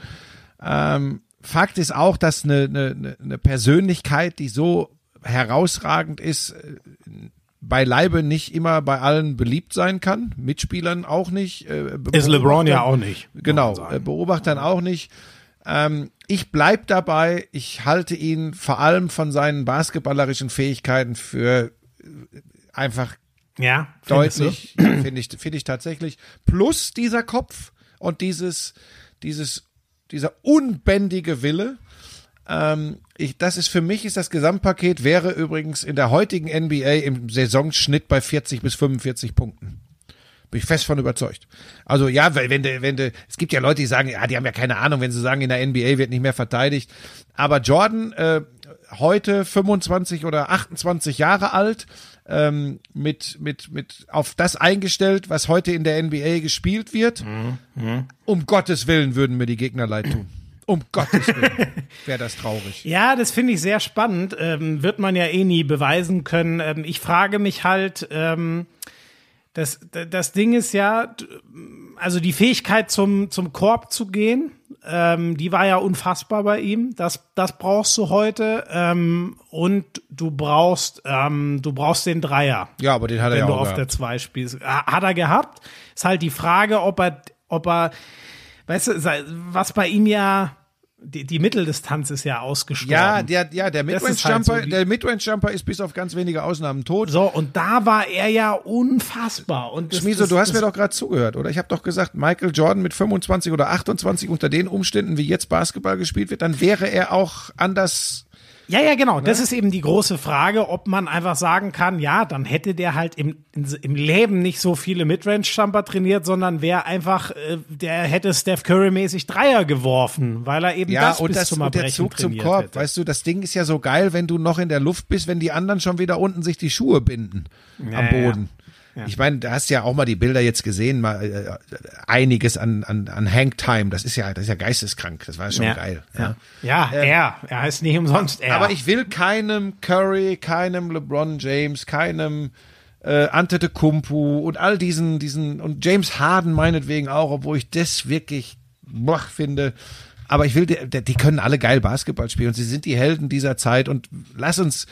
Ähm, Fakt ist auch, dass eine, eine, eine Persönlichkeit, die so herausragend ist, äh, beileibe nicht immer bei allen beliebt sein kann, Mitspielern auch nicht. Äh, ist LeBron ja auch nicht. Genau, äh, Beobachtern auch nicht. Ähm, ich bleib dabei, ich halte ihn vor allem von seinen basketballerischen Fähigkeiten für äh, einfach ja, deutlich, finde ich, finde ich tatsächlich. Plus dieser Kopf und dieses, dieses, dieser unbändige Wille. Ähm, ich, das ist für mich ist das Gesamtpaket wäre übrigens in der heutigen NBA im Saisonschnitt bei 40 bis 45 Punkten. Bin ich fest von überzeugt. Also ja, weil wenn du, wenn du, es gibt ja Leute, die sagen, ja, die haben ja keine Ahnung, wenn sie sagen, in der NBA wird nicht mehr verteidigt. Aber Jordan, äh, heute 25 oder 28 Jahre alt, ähm, mit, mit, mit auf das eingestellt, was heute in der NBA gespielt wird. Mhm. Um Gottes Willen würden mir die Gegner leid tun. Um Gottes Willen wäre das traurig. Ja, das finde ich sehr spannend. Ähm, wird man ja eh nie beweisen können. Ähm, ich frage mich halt, ähm, das, das Ding ist ja, also die Fähigkeit zum, zum Korb zu gehen, ähm, die war ja unfassbar bei ihm. Das, das brauchst du heute. Ähm, und du brauchst, ähm, du brauchst den Dreier. Ja, aber den hat er ja Wenn auch du auf gehabt. der 2 spielst. Hat er gehabt. Ist halt die Frage, ob er, ob er, weißt du, was bei ihm ja, die, die Mitteldistanz ist ja ausgestorben. Ja, der, ja, der Midrange-Jumper, halt so der Midrange-Jumper ist bis auf ganz wenige Ausnahmen tot. So, und da war er ja unfassbar. Und das, Schmieso, das, du hast mir doch gerade zugehört, oder? Ich habe doch gesagt, Michael Jordan mit 25 oder 28 unter den Umständen, wie jetzt Basketball gespielt wird, dann wäre er auch anders. Ja, ja, genau. Ne? Das ist eben die große Frage, ob man einfach sagen kann, ja, dann hätte der halt im, im Leben nicht so viele Midrange-Jumper trainiert, sondern wäre einfach, äh, der hätte Steph Curry-mäßig Dreier geworfen, weil er eben Ja, das und, bis das, zum und der Zug zum Korb, hätte. weißt du, das Ding ist ja so geil, wenn du noch in der Luft bist, wenn die anderen schon wieder unten sich die Schuhe binden am ja, Boden. Ich meine, da hast du ja auch mal die Bilder jetzt gesehen, mal äh, einiges an, an, an Hangtime. Das ist ja, das ist ja geisteskrank. Das war schon ja. geil. Ja, ja er. Er heißt nicht umsonst er. Aber ich will keinem Curry, keinem LeBron James, keinem äh, Antetokounmpo und all diesen, diesen und James Harden meinetwegen auch, obwohl ich das wirklich boah, finde. Aber ich will, die, die können alle geil Basketball spielen und sie sind die Helden dieser Zeit und lass uns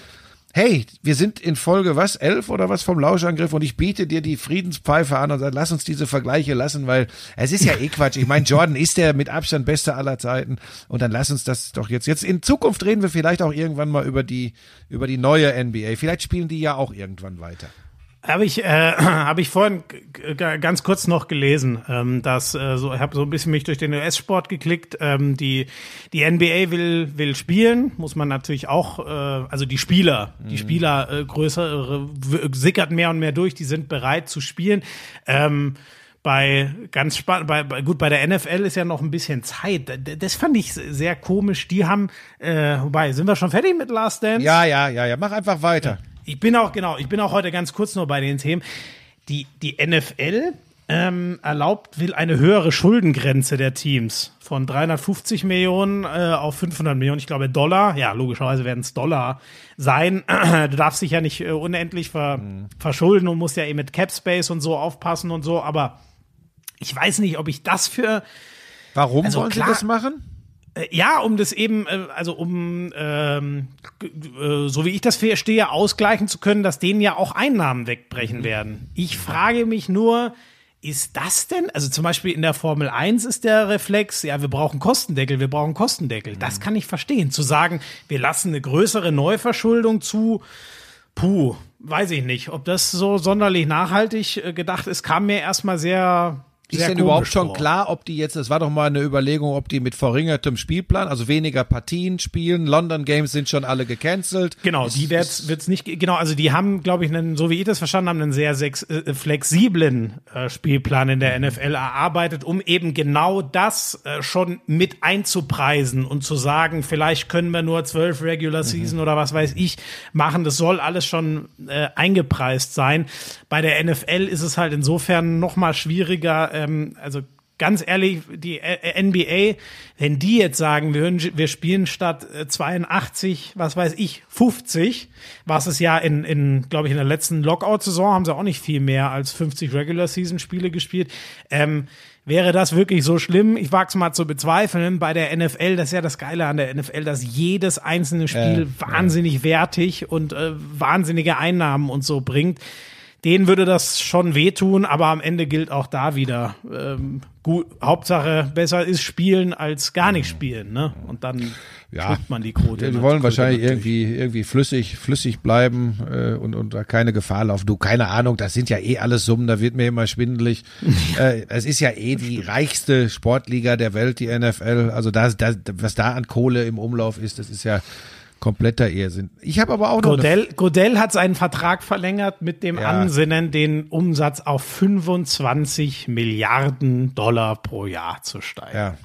Hey, wir sind in Folge was, elf oder was vom Lauschangriff und ich biete dir die Friedenspfeife an und sage, lass uns diese Vergleiche lassen, weil es ist ja eh Quatsch. Ich meine, Jordan ist der mit Abstand beste aller Zeiten und dann lass uns das doch jetzt. Jetzt in Zukunft reden wir vielleicht auch irgendwann mal über die, über die neue NBA. Vielleicht spielen die ja auch irgendwann weiter. Habe ich, äh, hab ich vorhin ganz kurz noch gelesen, ähm, dass äh, so, ich habe so ein bisschen mich durch den US-Sport geklickt. Ähm, die die NBA will will spielen, muss man natürlich auch, äh, also die Spieler, die Spieler äh, größere sickert mehr und mehr durch, die sind bereit zu spielen. Ähm, bei ganz spannend, bei, bei, gut, bei der NFL ist ja noch ein bisschen Zeit. Das fand ich sehr komisch. Die haben, äh, wobei, sind wir schon fertig mit Last Dance? Ja, ja, ja, ja. Mach einfach weiter. Ich bin auch, genau, ich bin auch heute ganz kurz nur bei den Themen. Die, die NFL ähm, erlaubt, will eine höhere Schuldengrenze der Teams von 350 Millionen äh, auf 500 Millionen, ich glaube Dollar. Ja, logischerweise werden es Dollar sein. du darfst dich ja nicht äh, unendlich ver, verschulden und musst ja eben mit Cap Space und so aufpassen und so, aber ich weiß nicht, ob ich das für Warum Also wollen klar- sie das machen? Äh, Ja, um das eben, äh, also um, ähm, äh, so wie ich das verstehe, ausgleichen zu können, dass denen ja auch Einnahmen wegbrechen werden. Ich frage mich nur, ist das denn, also zum Beispiel in der Formel 1 ist der Reflex, ja, wir brauchen Kostendeckel, wir brauchen Kostendeckel. Das kann ich verstehen. Zu sagen, wir lassen eine größere Neuverschuldung zu, puh, weiß ich nicht. Ob das so sonderlich nachhaltig gedacht ist, kam mir erstmal sehr, Ist sehr denn komisch überhaupt schon vor. klar, ob die jetzt, das war doch mal eine Überlegung, ob die mit verringertem Spielplan, also weniger Partien spielen. London Games sind schon alle gecancelt. Genau, Es- die wird's wird's nicht genau, also die haben, glaube ich, einen, so wie ich das verstanden habe, einen sehr sex, äh, flexiblen äh, Spielplan in der NFL erarbeitet, um eben genau das äh, schon mit einzupreisen und zu sagen, vielleicht können wir nur zwölf Regular Season oder was weiß ich machen. Das soll alles schon äh, eingepreist sein. Bei der NFL ist es halt insofern noch mal schwieriger. Ähm, also ganz ehrlich, die äh, NBA, wenn die jetzt sagen, wir, hören- wir spielen statt äh, 82, was weiß ich, 50, was es ja in, in glaube ich, in der letzten Lockout-Saison haben sie auch nicht viel mehr als 50 Regular-Season-Spiele gespielt. Ähm, Wäre das wirklich so schlimm? Ich wage es mal zu bezweifeln. Bei der NFL, das ist ja das Geile an der NFL, dass jedes einzelne Spiel wahnsinnig wertig und äh, wahnsinnige Einnahmen und so bringt denen würde das schon wehtun, aber am Ende gilt auch da wieder, ähm, gut, Hauptsache besser ist spielen als gar nicht spielen, ne? Und dann Ja. drückt man die Quote. Ja, die wollen wahrscheinlich natürlich. irgendwie, irgendwie flüssig, flüssig bleiben äh, und, und da keine Gefahr laufen. Du, keine Ahnung, das sind ja eh alles Summen, da wird mir immer schwindelig. äh, es ist ja eh die reichste Sportliga der Welt, die NFL. Also das, das, was da an Kohle im Umlauf ist, das ist ja kompletter Irrsinn. Ich habe aber auch noch Godell, Godell hat seinen Vertrag verlängert mit dem Ja. Ansinnen, den Umsatz auf 25 Milliarden Dollar pro Jahr zu steigen. Ja.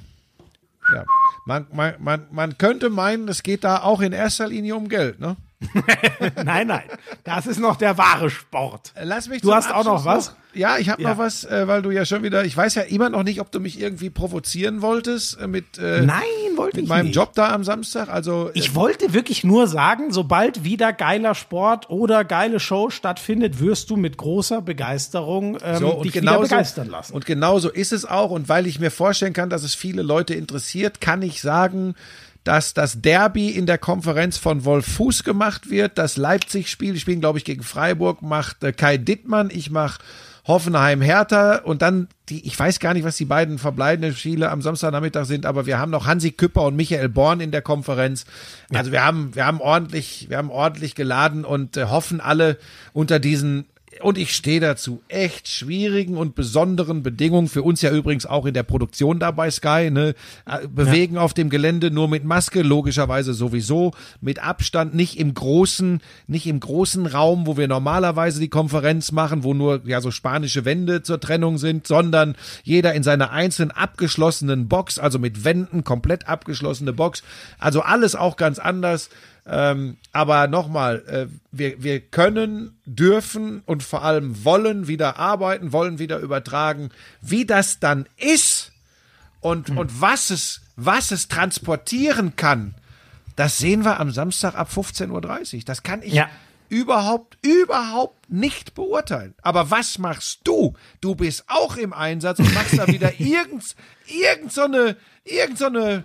Ja. Man, man, man, man könnte meinen, es geht da auch in erster Linie um Geld, ne? Nein, nein, das ist noch der wahre Sport. Lass mich Du hast auch noch Abschluss was? Ja, ich habe Ja. noch was, äh, weil du ja schon wieder, ich weiß ja immer noch nicht, ob du mich irgendwie provozieren wolltest äh, mit, äh, Nein, wollte mit ich meinem nicht. Job da am Samstag. Also äh, Ich wollte wirklich nur sagen, sobald wieder geiler Sport oder geile Show stattfindet, wirst du mit großer Begeisterung ähm, so, und dich genauso, wieder begeistern lassen. Und genauso ist es auch. Und weil ich mir vorstellen kann, dass es viele Leute interessiert, kann ich sagen, dass das Derby in der Konferenz von Wolf Fuß gemacht wird. Das Leipzig-Spiel, die spielen, glaube ich, gegen Freiburg, macht äh, Kai Dittmann. Ich mache Hoffenheim Hertha und dann die, ich weiß gar nicht, was die beiden verbleibenden Spiele am Samstagnachmittag sind, aber wir haben noch Hansi Küpper und Michael Born in der Konferenz. Also wir haben, wir haben ordentlich, wir haben ordentlich geladen und äh, hoffen alle unter diesen und ich stehe dazu, echt schwierigen und besonderen Bedingungen, für uns ja übrigens auch in der Produktion da bei Sky, ne, äh, bewegen auf dem Gelände nur mit Maske, logischerweise sowieso, mit Abstand, nicht im großen, nicht im großen Raum, wo wir normalerweise die Konferenz machen, wo nur ja so spanische Wände zur Trennung sind, sondern jeder in seiner einzelnen abgeschlossenen Box, also mit Wänden, komplett abgeschlossene Box, also alles auch ganz anders. Ähm, aber nochmal, äh, wir, wir können, dürfen und vor allem wollen wieder arbeiten, wollen wieder übertragen. Wie das dann ist und, und was es, was es transportieren kann, das sehen wir am Samstag ab 15.30 Uhr. Das kann ich Ja. überhaupt, überhaupt nicht beurteilen. Aber was machst du? Du bist auch im Einsatz und machst da wieder irgend, irgend so eine, irgend so eine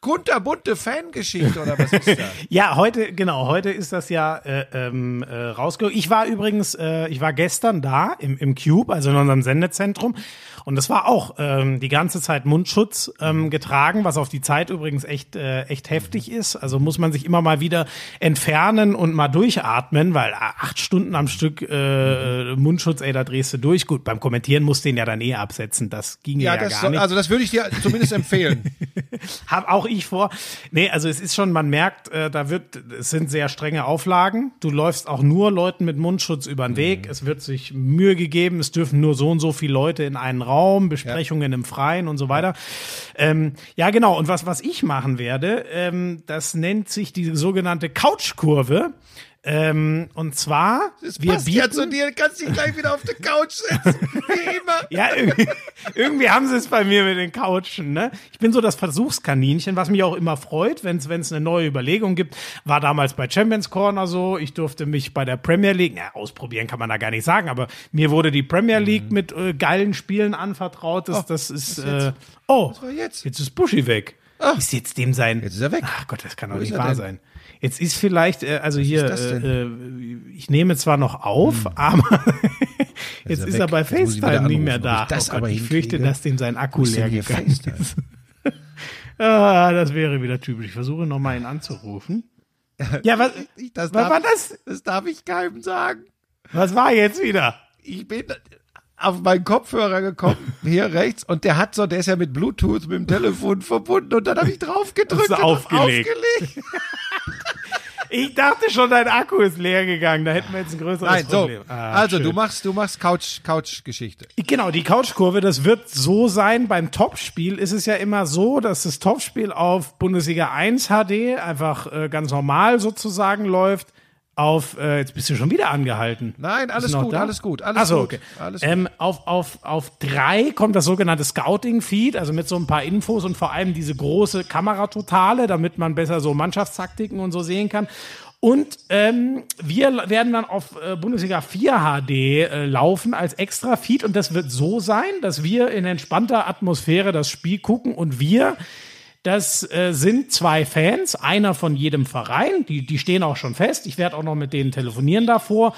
kunterbunte Fangeschichte oder was ist das? Ja, heute, genau, heute ist das ja äh, ähm, äh, rausgekommen. Ich war übrigens, äh, ich war gestern da im, im Cube, also in unserem Sendezentrum. Und das war auch ähm, die ganze Zeit Mundschutz ähm, getragen, was auf die Zeit übrigens echt, äh, echt heftig ist. Also muss man sich immer mal wieder entfernen und mal durchatmen, weil acht Stunden am Stück äh, Mundschutz, ey, da drehst du durch. Gut, beim Kommentieren musst du den ja dann eh absetzen. Das ging ja, Ja, das, gar soll- nicht. also das würde ich dir zumindest empfehlen. Hab auch ich vor. Nee, also es ist schon, man merkt, äh, da wird, es sind sehr strenge Auflagen. Du läufst auch nur Leuten mit Mundschutz über den Weg. Es wird sich Mühe gegeben, es dürfen nur so und so viele Leute in einen Raum, Besprechungen im Freien und so weiter. Ähm, ja, genau. Und was, was ich machen werde, ähm, das nennt sich die sogenannte Couchkurve. Ähm, und zwar, Das wir passt ja bieten, zu dir, kannst dich gleich wieder auf der Couch setzen, wie immer. ja, irgendwie, irgendwie haben sie es bei mir mit den Couchen, ne? Ich bin so das Versuchskaninchen, was mich auch immer freut, wenn es eine neue Überlegung gibt. War damals bei Champions Corner so. Ich durfte mich bei der Premier League, ja, ausprobieren kann man da gar nicht sagen, aber mir wurde die Premier League mit äh, geilen Spielen anvertraut. Das, Mhm. Oh, das ist, äh, oh, jetzt? jetzt ist Buschi weg. Ah. Ist jetzt dem sein. Jetzt ist er weg. Ach Gott, das kann doch nicht wahr denn? sein. Jetzt ist vielleicht, äh, also hier, ist das äh, äh, ich nehme zwar noch auf, aber jetzt er ist er bei FaceTime nicht mehr da. ich oh Gott, aber ich fürchte, dass dem sein Akku ist leer hier gegangen ist. Ah, das wäre wieder typisch. Ich versuche nochmal ihn anzurufen. Ja, was, Das was war das? Das darf ich keinem sagen. Was war jetzt wieder? Ich bin auf meinen Kopfhörer gekommen, hier rechts, und der hat so, der ist ja mit Bluetooth mit dem Telefon verbunden und dann habe ich drauf gedrückt und aufgelegt? aufgelegt. Ich dachte schon, dein Akku ist leer gegangen. Da hätten wir jetzt ein größeres Nein, so. Problem. Ah, also schön. du machst, du machst Couch, Couch-Geschichte. Genau, die Couchkurve, das wird so sein. Beim Topspiel ist es ja immer so, dass das Topspiel auf Bundesliga 1 HD einfach äh, ganz normal sozusagen läuft. Auf, äh, jetzt bist du schon wieder angehalten. Nein, alles gut, da? alles gut, alles Ach so, gut, okay. alles gut. ähm, auf, auf, auf drei kommt das sogenannte Scouting-Feed, also mit so ein paar Infos und vor allem diese große Kameratotale, damit man besser so Mannschaftstaktiken und so sehen kann. Und ähm, wir werden dann auf äh, Bundesliga 4 HD äh, laufen als extra Feed und das wird so sein, dass wir in entspannter Atmosphäre das Spiel gucken und wir das äh, sind zwei Fans, einer von jedem Verein, die, die stehen auch schon fest. Ich werde auch noch mit denen telefonieren davor.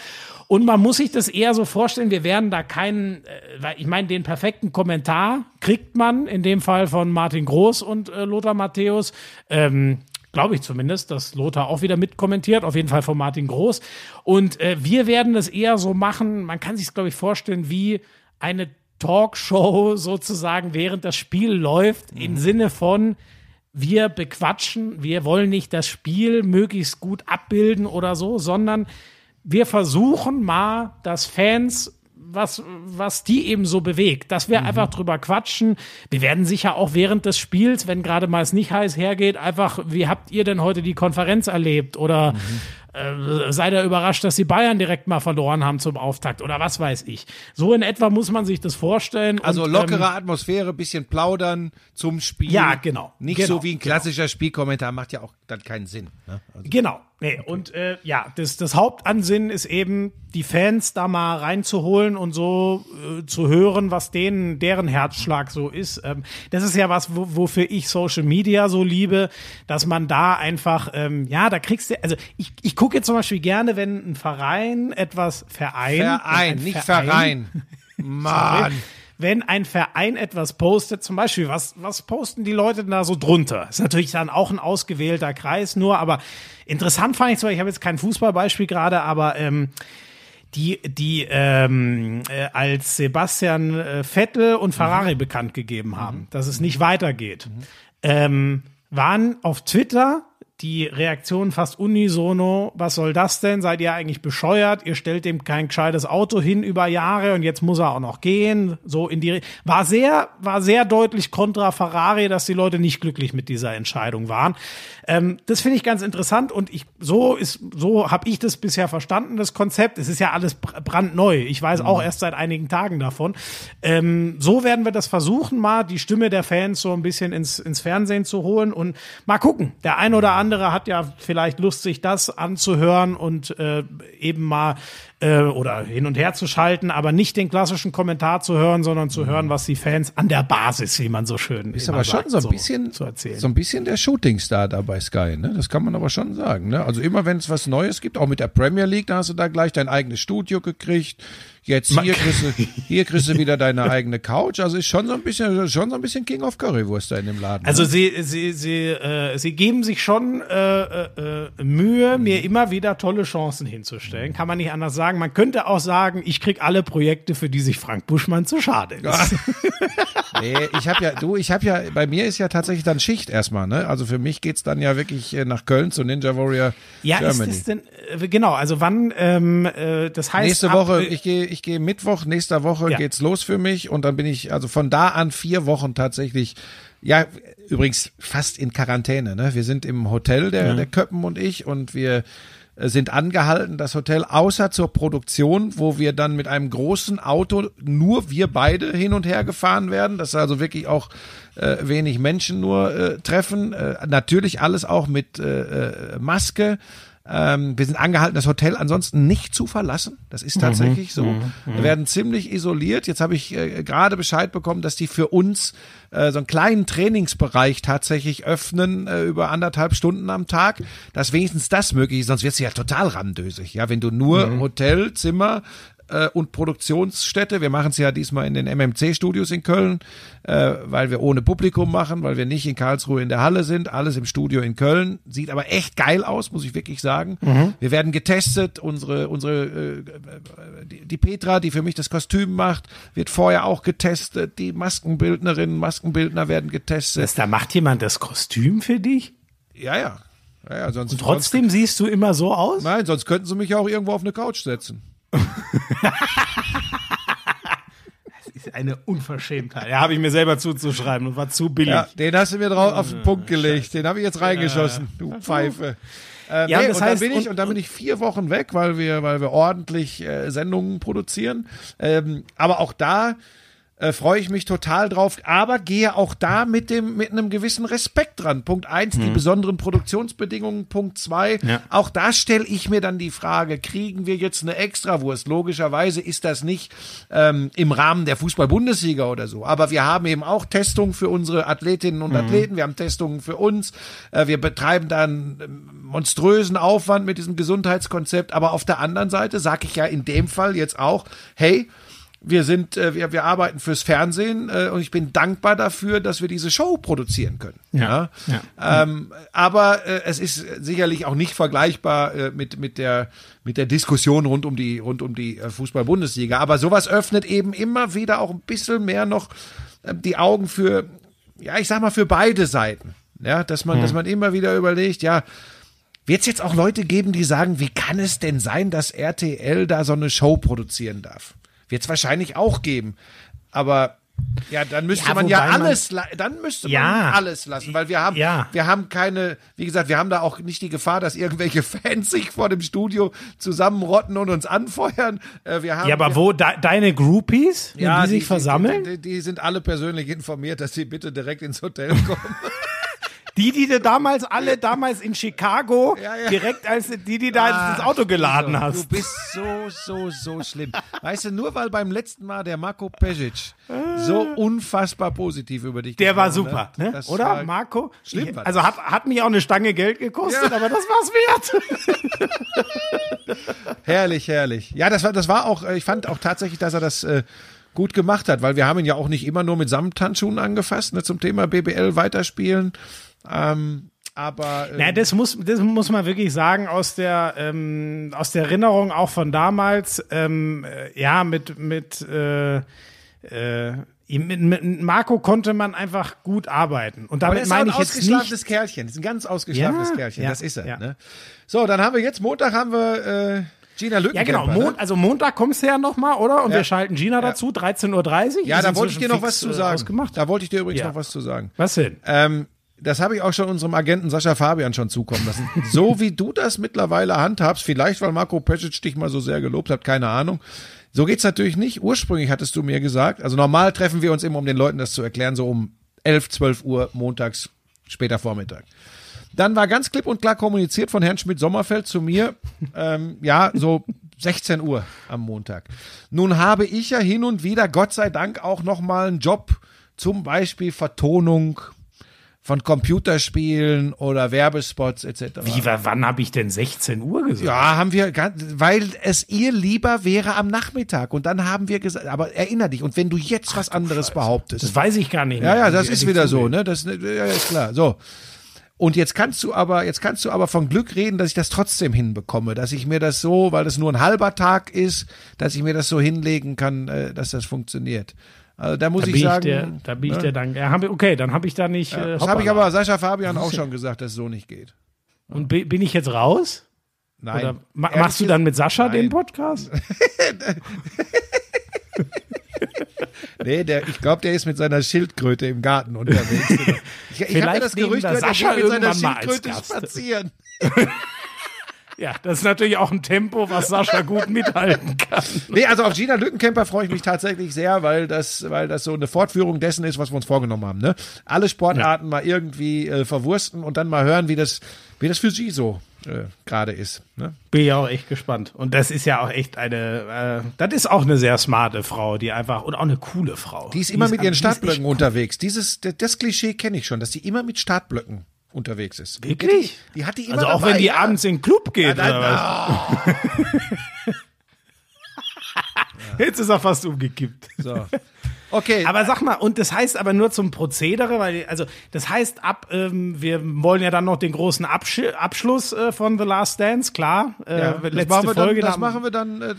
Und man muss sich das eher so vorstellen, wir werden da keinen, äh, weil ich meine, den perfekten Kommentar kriegt man, in dem Fall von Martin Groß und äh, Lothar Matthäus. Ähm, Glaube ich zumindest, dass Lothar auch wieder mitkommentiert, auf jeden Fall von Martin Groß. Und äh, wir werden das eher so machen, man kann sich glaube ich, vorstellen, wie eine Talkshow sozusagen, während das Spiel läuft, mhm. im Sinne von, wir bequatschen, wir wollen nicht das Spiel möglichst gut abbilden oder so, sondern wir versuchen mal, dass Fans was, was die eben so bewegt, dass wir mhm. einfach drüber quatschen. Wir werden sicher auch während des Spiels, wenn gerade mal es nicht heiß hergeht, einfach, wie habt ihr denn heute die Konferenz erlebt? Oder mhm äh, sei da überrascht, dass die Bayern direkt mal verloren haben zum Auftakt oder was weiß ich. So in etwa muss man sich das vorstellen. Also und, lockere ähm, Atmosphäre, bisschen plaudern zum Spiel. Ja, genau. Nicht genau, so wie ein genau. klassischer genau. Spielkommentar, macht ja auch dann keinen Sinn. Ne? Also, genau. Nee, okay. und äh, ja, das, das Hauptansinnen ist eben, die Fans da mal reinzuholen und so äh, zu hören, was denen, deren Herzschlag so ist. Ähm, das ist ja was, wo, wofür ich Social Media so liebe, dass man da einfach, ähm, ja, da kriegst du, also ich, ich gucke jetzt zum Beispiel gerne, wenn ein Verein etwas Verein. Verein, nicht Verein. Verein. Mann. wenn ein Verein etwas postet, zum Beispiel, was, was posten die Leute da so drunter? Ist natürlich dann auch ein ausgewählter Kreis nur, aber interessant fand ich zwar, ich habe jetzt kein Fußballbeispiel gerade, aber ähm, die, die ähm, äh, als Sebastian äh, Vettel und Ferrari mhm. bekannt gegeben haben, mhm. dass es nicht weitergeht, mhm. ähm, waren auf Twitter die Reaktion fast unisono, was soll das denn? Seid ihr eigentlich bescheuert? Ihr stellt dem kein gescheites Auto hin über Jahre und jetzt muss er auch noch gehen. So in die war sehr war sehr deutlich kontra Ferrari, dass die Leute nicht glücklich mit dieser Entscheidung waren. Ähm, das finde ich ganz interessant und ich so ist so habe ich das bisher verstanden das Konzept. Es ist ja alles brandneu. Ich weiß auch mhm. erst seit einigen Tagen davon. Ähm, so werden wir das versuchen, mal die Stimme der Fans so ein bisschen ins ins Fernsehen zu holen und mal gucken. Der ein oder andere andere hat ja vielleicht Lust, sich das anzuhören und äh, eben mal äh, oder hin und her zu schalten, aber nicht den klassischen Kommentar zu hören, sondern zu hören, was die Fans an der Basis, wie man so schön ist aber schon sagt, so ein bisschen so, so ein bisschen der Shootingstar da bei Sky, ne? Das kann man aber schon sagen, ne? Also immer wenn es was Neues gibt, auch mit der Premier League, da hast du da gleich dein eigenes Studio gekriegt Jetzt hier kriegst, du, hier kriegst du wieder deine eigene Couch. Also ist schon so ein bisschen, schon so ein bisschen King of Currywurst da in dem Laden. Also ne? sie, sie, sie, äh, sie geben sich schon äh, äh, Mühe, mhm. mir immer wieder tolle Chancen hinzustellen. Kann man nicht anders sagen. Man könnte auch sagen, ich krieg alle Projekte, für die sich Frank Buschmann zu schade ist. nee, ich habe ja, du, ich habe ja, bei mir ist ja tatsächlich dann Schicht erstmal, ne? Also für mich geht's dann ja wirklich äh, nach Köln zu Ninja Warrior ja, Germany. ist es denn, äh, genau, also wann, ähm, äh, das heißt. Nächste Woche, ab, ich gehe ich gehe Mittwoch, nächster Woche ja. geht's los für mich und dann bin ich also von da an vier Wochen tatsächlich ja, übrigens fast in Quarantäne. Ne? Wir sind im Hotel, der, ja. der Köppen und ich, und wir äh, sind angehalten, das Hotel außer zur Produktion, wo wir dann mit einem großen Auto nur wir beide hin und her gefahren werden, dass also wirklich auch äh, wenig Menschen nur äh, treffen. Äh, natürlich alles auch mit äh, äh Maske. Ähm, wir sind angehalten, das Hotel ansonsten nicht zu verlassen. Das ist tatsächlich mhm, so. Mhm, wir werden ziemlich isoliert. Jetzt habe ich äh, gerade Bescheid bekommen, dass die für uns äh, so einen kleinen Trainingsbereich tatsächlich öffnen äh, über anderthalb Stunden am Tag, dass wenigstens das möglich ist. Sonst wird es ja total randösig. Ja, wenn du nur mhm. Hotel, Zimmer, äh, und Produktionsstätte. Wir machen es ja diesmal in den MMC-Studios in Köln, äh, weil wir ohne Publikum machen, weil wir nicht in Karlsruhe in der Halle sind, alles im Studio in Köln. Sieht aber echt geil aus, muss ich wirklich sagen. Mhm. Wir werden getestet. Unsere, unsere, äh, die, die Petra, die für mich das Kostüm macht, wird vorher auch getestet. Die Maskenbildnerinnen, Maskenbildner werden getestet. Was, da macht jemand das Kostüm für dich? Ja, ja. Ja, ja, sonst, und trotzdem sonst, siehst du immer so aus? Nein, sonst könnten sie mich auch irgendwo auf eine Couch setzen. Das ist eine Unverschämtheit. Ja, habe ich mir selber zuzuschreiben und war zu billig. Ja, den hast du mir drauf auf den Punkt gelegt. Den habe ich jetzt reingeschossen, du Pfeife. Äh, ja, nee, das und heißt, dann bin ich und, dann bin ich vier Wochen weg, weil wir, weil wir ordentlich äh, Sendungen produzieren. Ähm, aber auch da äh, freue ich mich total drauf, aber gehe auch da mit dem mit einem gewissen Respekt dran. Punkt eins, die besonderen Produktionsbedingungen. Punkt zwei, Ja. auch da stelle ich mir dann die Frage: Kriegen wir jetzt eine Extrawurst? Logischerweise ist das nicht ähm, im Rahmen der Fußball-Bundesliga oder so, aber wir haben eben auch Testungen für unsere Athletinnen und Athleten. Wir haben Testungen für uns. Äh, wir betreiben da einen ähm, monströsen Aufwand mit diesem Gesundheitskonzept. Aber auf der anderen Seite sage ich ja in dem Fall jetzt auch: Hey wir sind, äh, wir, wir arbeiten fürs Fernsehen äh, und ich bin dankbar dafür, dass wir diese Show produzieren können. Ja, Ähm, aber äh, es ist sicherlich auch nicht vergleichbar äh, mit mit der mit der Diskussion rund um die rund um die äh, Fußball-Bundesliga. Aber sowas öffnet eben immer wieder auch ein bisschen mehr noch äh, die Augen für, ja, ich sag mal für beide Seiten. Ja, dass man, dass man immer wieder überlegt, ja, wird es jetzt auch Leute geben, die sagen, wie kann es denn sein, dass RTL da so eine Show produzieren darf? Wird es wahrscheinlich auch geben. Aber ja, dann müsste Ja, man ja man- alles, la- dann müsste Ja. man alles lassen, weil wir haben, Ja. wir haben keine, wie gesagt, wir haben da auch nicht die Gefahr, dass irgendwelche Fans sich vor dem Studio zusammenrotten und uns anfeuern. Äh, Wir haben, Ja, aber wir, wo de deine Groupies, ja, die sich versammeln? Die, die, die sind alle persönlich informiert, dass sie bitte direkt ins Hotel kommen. Die, die du damals alle damals in Chicago Ja, ja. direkt als die, die da ins Auto geladen Also, hast. Du bist so, so, so schlimm. Weißt du, nur weil beim letzten Mal der Marco Pesic so unfassbar positiv über dich Der war super, hat, ne? das oder war Marco? schlimm war also hat, hat mich auch eine Stange Geld gekostet, Ja. aber das war's wert. Herrlich, herrlich. Ja, das war, das war auch, äh, ich fand auch tatsächlich, dass er das äh, gut gemacht hat, weil wir haben ihn ja auch nicht immer nur mit Samthandschuhen angefasst, ne, zum Thema BBL weiterspielen. Ähm, aber äh, Ja, das muss, das muss man wirklich sagen aus der ähm, aus der Erinnerung auch von damals. Ähm, äh, ja, mit mit äh, äh, mit, mit Marco konnte man einfach gut arbeiten. Und damit meine ein ich jetzt ausgeschlafenes nicht. Kerlchen. Das ist ein ganz ausgeschlafenes Ja, Kerlchen. ja, das ist er. ja. Ne? So, dann haben wir jetzt Montag haben wir äh, Gina Ja, Lückenkämper. genau. Mon ne? also Montag kommst du ja noch mal, oder? Und Ja. wir schalten Gina dazu, 13.30 Uhr. Ja, da wollte ich dir noch was zu äh, sagen. Ausgemacht. Da wollte ich dir übrigens Ja. noch was zu sagen. Was denn? Ähm, das habe ich auch schon unserem Agenten Sascha Fabian schon zukommen lassen. so wie du das mittlerweile handhabst, vielleicht weil Marco Pesic dich mal so sehr gelobt hat, keine Ahnung. So geht's natürlich nicht. Ursprünglich hattest du mir gesagt, also normal treffen wir uns immer, um den Leuten das zu erklären, so um 11, 12 Uhr montags, später Vormittag. Dann war ganz klipp und klar kommuniziert von Herrn Schmidt-Sommerfeld zu mir, ähm, ja, so 16 Uhr am Montag. Nun habe ich ja hin und wieder, Gott sei Dank, auch noch mal einen Job, zum Beispiel Vertonung von Computerspielen oder Werbespots etc. Wie, wa- wann habe ich denn 16 Uhr gesagt? Ja, haben wir, weil es ihr lieber wäre am Nachmittag. Und dann haben wir gesagt, aber erinner dich, und wenn du jetzt was anderes behauptest. Das weiß ich gar nicht Ja, mehr. ja, das Muss ich ist ehrlich wieder so, ne? Das, ja, ist klar. So. Und jetzt kannst du aber, jetzt kannst du aber von Glück reden, dass ich das trotzdem hinbekomme, dass ich mir das so, weil das nur ein halber Tag ist, dass ich mir das so hinlegen kann, äh, dass das funktioniert. Also da muss Da ich bin ich sagen, der, da bin ich ne? der Dank. Ja, ich- okay, dann habe ich da nicht. äh, das habe ich aber Sascha Fabian auch schon gesagt, dass es so nicht geht. Und bi- bin ich jetzt raus? Nein. Oder ma Ehrlich machst du dann mit Sascha den Nein. Podcast? Nee, der, ich glaube, der ist mit seiner Schildkröte im Garten unterwegs. Ich, ich habe Vielleicht ja das Gerücht, gehört, der Sascha geht mit seiner Schildkröte spazieren. Ja, das ist natürlich auch ein Tempo, was Sascha gut mithalten kann. Nee, also auf Gina Lückenkämper freue ich mich tatsächlich sehr, weil das, weil das so eine Fortführung dessen ist, was wir uns vorgenommen haben. Ne? Alle Sportarten mal irgendwie äh, verwursten und dann mal hören, wie das, wie das für sie so äh, gerade ist. Ne? Bin ich auch echt gespannt. Und das ist ja auch echt eine, äh, das ist auch eine sehr smarte Frau, die einfach, und auch eine coole Frau. Die ist immer mit ihren die ist Startblöcken echt cool. unterwegs. Dieses, das, das Klischee kenne ich schon, dass die immer mit Startblöcken unterwegs ist. Wirklich? Die, die hat die immer Also auch dabei, wenn die ja. abends in den Club geht, Ja, oder was? dann, Jetzt ist er fast umgekippt. so. Okay, Aber sag mal, und das heißt aber nur zum Prozedere, weil, also, das heißt ab, ähm, wir wollen ja dann noch den großen Absch Abschluss äh, von The Last Dance, klar. Äh, ja, das, letzte machen wir, dann, Folge. das machen wir dann äh,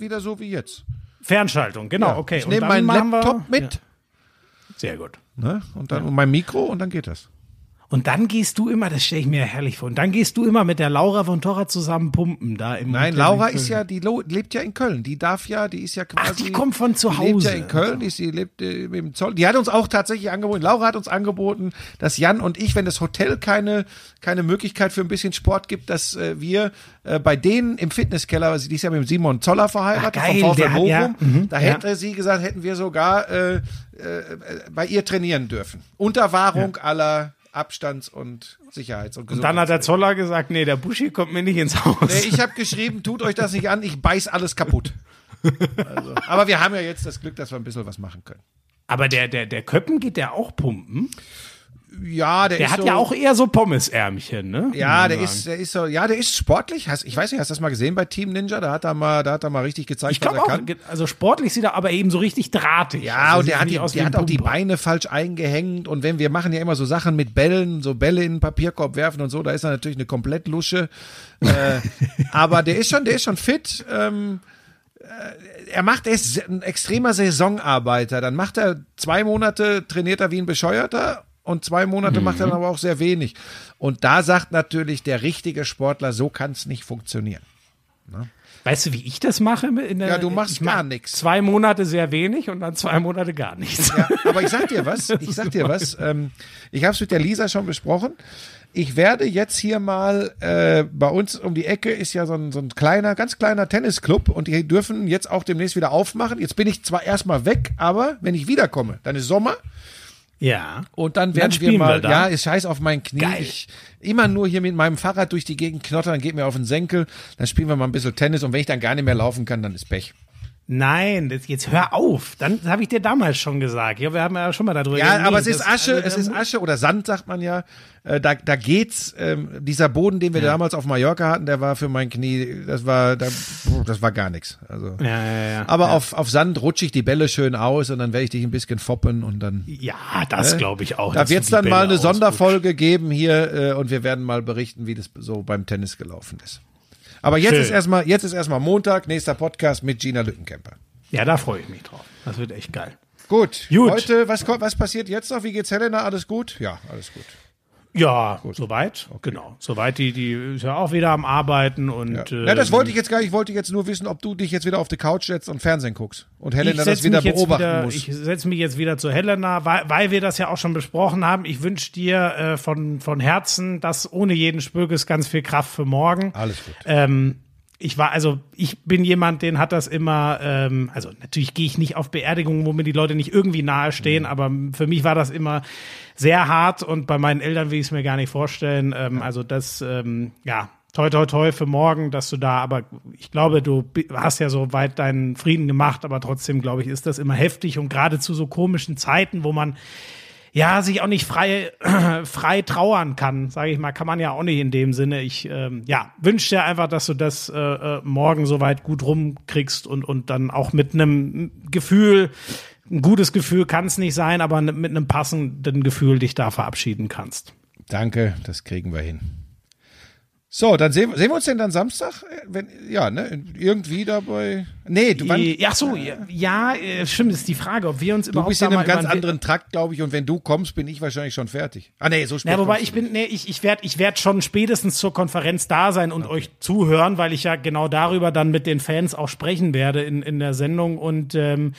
wieder so wie jetzt. Fernschaltung, genau, Ja, okay. Ich Und nehme dann meinen machen wir- Laptop mit Ja, sehr gut. ne? und dann und mein Mikro und dann geht das. Und dann gehst du immer, das stelle ich mir herrlich vor, und dann gehst du immer mit der Laura von Torra zusammen pumpen da im Nein, Laura ist ja, die lebt ja in Köln. Die darf ja, die ist ja quasi. Ach, die kommt von zu Die lebt ja Hause. in Köln, die, ist, die lebt äh, im Zoll. Die hat uns auch tatsächlich angeboten, Laura hat uns angeboten, dass Jan und ich, wenn das Hotel keine, keine Möglichkeit für ein bisschen Sport gibt, dass äh, wir äh, bei denen im Fitnesskeller, also die ist ja mit dem Simon Zoller verheiratet, Ach, geil, vom VfL Bochum, ja, mhm, da ja. hätte sie gesagt, hätten wir sogar äh, äh, bei ihr trainieren dürfen. Unter Wahrung aller Abstands- und Sicherheits- und Und dann hat der Zoller gesagt, nee, der Buschi kommt mir nicht ins Haus. Nee, ich habe geschrieben, tut euch das nicht an, ich beiß alles kaputt. Also, aber wir haben ja jetzt das Glück, dass wir ein bisschen was machen können. Aber der, der, der Köppen geht der auch pumpen? Ja, der, Der hat so, ja auch eher so Pommesärmchen, ne? Ja, der man ist, sagen. der ist so, ja, der ist sportlich. Hast, ich weiß nicht, hast du das mal gesehen bei Team Ninja? Da hat er mal, da hat er mal richtig gezeigt, Ich was er auch, kann. also sportlich sieht er aber eben so richtig drahtig. Ja, also und der hat, die, der hat auch die. Beine falsch eingehängt. Und wenn wir machen ja immer so Sachen mit Bällen, so Bälle in den Papierkorb werfen und so, da ist er natürlich eine komplett Lusche. äh, aber der ist schon, der ist schon fit. Ähm, äh, er macht, er ist ein extremer Saisonarbeiter. Dann macht er zwei Monate, trainiert er wie ein Bescheuerter. Und zwei Monate macht er dann aber auch sehr wenig. Und da sagt natürlich der richtige Sportler, so kann es nicht funktionieren. Weißt du, wie ich das mache? In der, Ja, du machst ich mach gar nichts. Zwei Monate sehr wenig und dann zwei Monate gar nichts. Ja, aber ich sag dir was, ich sag dir was, ähm, ich habe es mit der Lisa schon besprochen. Ich werde jetzt hier mal, äh, bei uns um die Ecke ist ja so ein, so ein kleiner, ganz kleiner Tennisclub und die dürfen jetzt auch demnächst wieder aufmachen. Jetzt bin ich zwar erstmal weg, aber wenn ich wiederkomme, dann ist Sommer Ja. und dann Dann werden wir spielen mal, wir ja, ist scheiß auf mein Knie. Geil. Ich, immer nur hier mit meinem Fahrrad durch die Gegend knottern, geht mir auf den Senkel, dann spielen wir mal ein bisschen Tennis und wenn ich dann gar nicht mehr laufen kann, dann ist Pech. Nein, das, jetzt hör auf. Dann habe ich dir damals schon gesagt. Ja, wir haben ja schon mal darüber Ja, geredet. aber es ist Asche, es ist Asche oder Sand, sagt man ja. Äh, da, da geht's. Ähm, dieser Boden, den wir damals auf Mallorca hatten, der war für mein Knie, das war, da, das war gar nichts. Also. Ja, ja, ja. Aber auf, auf Sand rutsche ich die Bälle schön aus und dann werde ich dich ein bisschen foppen und dann. Ja, das glaube ich auch. Da wird's dann mal Bälle eine Sonderfolge geben hier äh, und wir werden mal berichten, wie das so beim Tennis gelaufen ist. Aber jetzt Schön. ist erstmal, jetzt ist erstmal Montag, nächster Podcast mit Gina Lückenkämper. Ja, da freue ich mich drauf. Das wird echt geil. Gut. Gut. Heute, was, kommt- was passiert jetzt noch? Wie geht's Helena? Alles gut? Ja, alles gut. Ja, soweit. Genau. Soweit, die, die ist ja auch wieder am Arbeiten und. Ja. äh, ja, das wollte ich jetzt gar nicht. Ich wollte jetzt nur wissen, ob du dich jetzt wieder auf die Couch setzt und Fernsehen guckst. Und Helena das wieder beobachten wieder, muss. Ich setze mich jetzt wieder zu Helena, weil, weil wir das ja auch schon besprochen haben. Ich wünsche dir äh, von, von Herzen, dass ohne jeden Spökes ganz viel Kraft für morgen. Alles gut. Ähm, ich war, also ich bin jemand, den hat das immer, ähm, also natürlich gehe ich nicht auf Beerdigungen, wo mir die Leute nicht irgendwie nahe stehen, aber für mich war das immer sehr hart und bei meinen Eltern will ich es mir gar nicht vorstellen. Ähm, Also das, ähm, ja, toi toi toi für morgen, dass du da, aber ich glaube, du hast ja so weit deinen Frieden gemacht, aber trotzdem, glaube ich, ist das immer heftig und gerade zu so komischen Zeiten, wo man ja, sich auch nicht frei, frei trauern kann, sage ich mal, kann man ja auch nicht in dem Sinne. Ich ähm, ja, wünsche dir einfach, dass du das äh, äh, morgen soweit gut rumkriegst und, und dann auch mit einem Gefühl, ein gutes Gefühl kann es nicht sein, aber mit einem passenden Gefühl dich da verabschieden kannst. Danke, das kriegen wir hin. So, dann sehen, sehen wir uns denn dann Samstag? Äh, Wenn, ja, ne? Irgendwie dabei. Nee, du, wann, Ja, so, ja, ja, äh, stimmt, ist die Frage, ob wir uns du überhaupt bist in einem ganz anderen Trakt, glaube ich. Und wenn du kommst, bin ich wahrscheinlich schon fertig. Ah, nee, so spät. Ja, wobei ich du bin, nee, ich, ich werde ich werd schon spätestens zur Konferenz da sein und euch zuhören, weil ich ja genau darüber dann mit den Fans auch sprechen werde in, in der Sendung. Und ähm,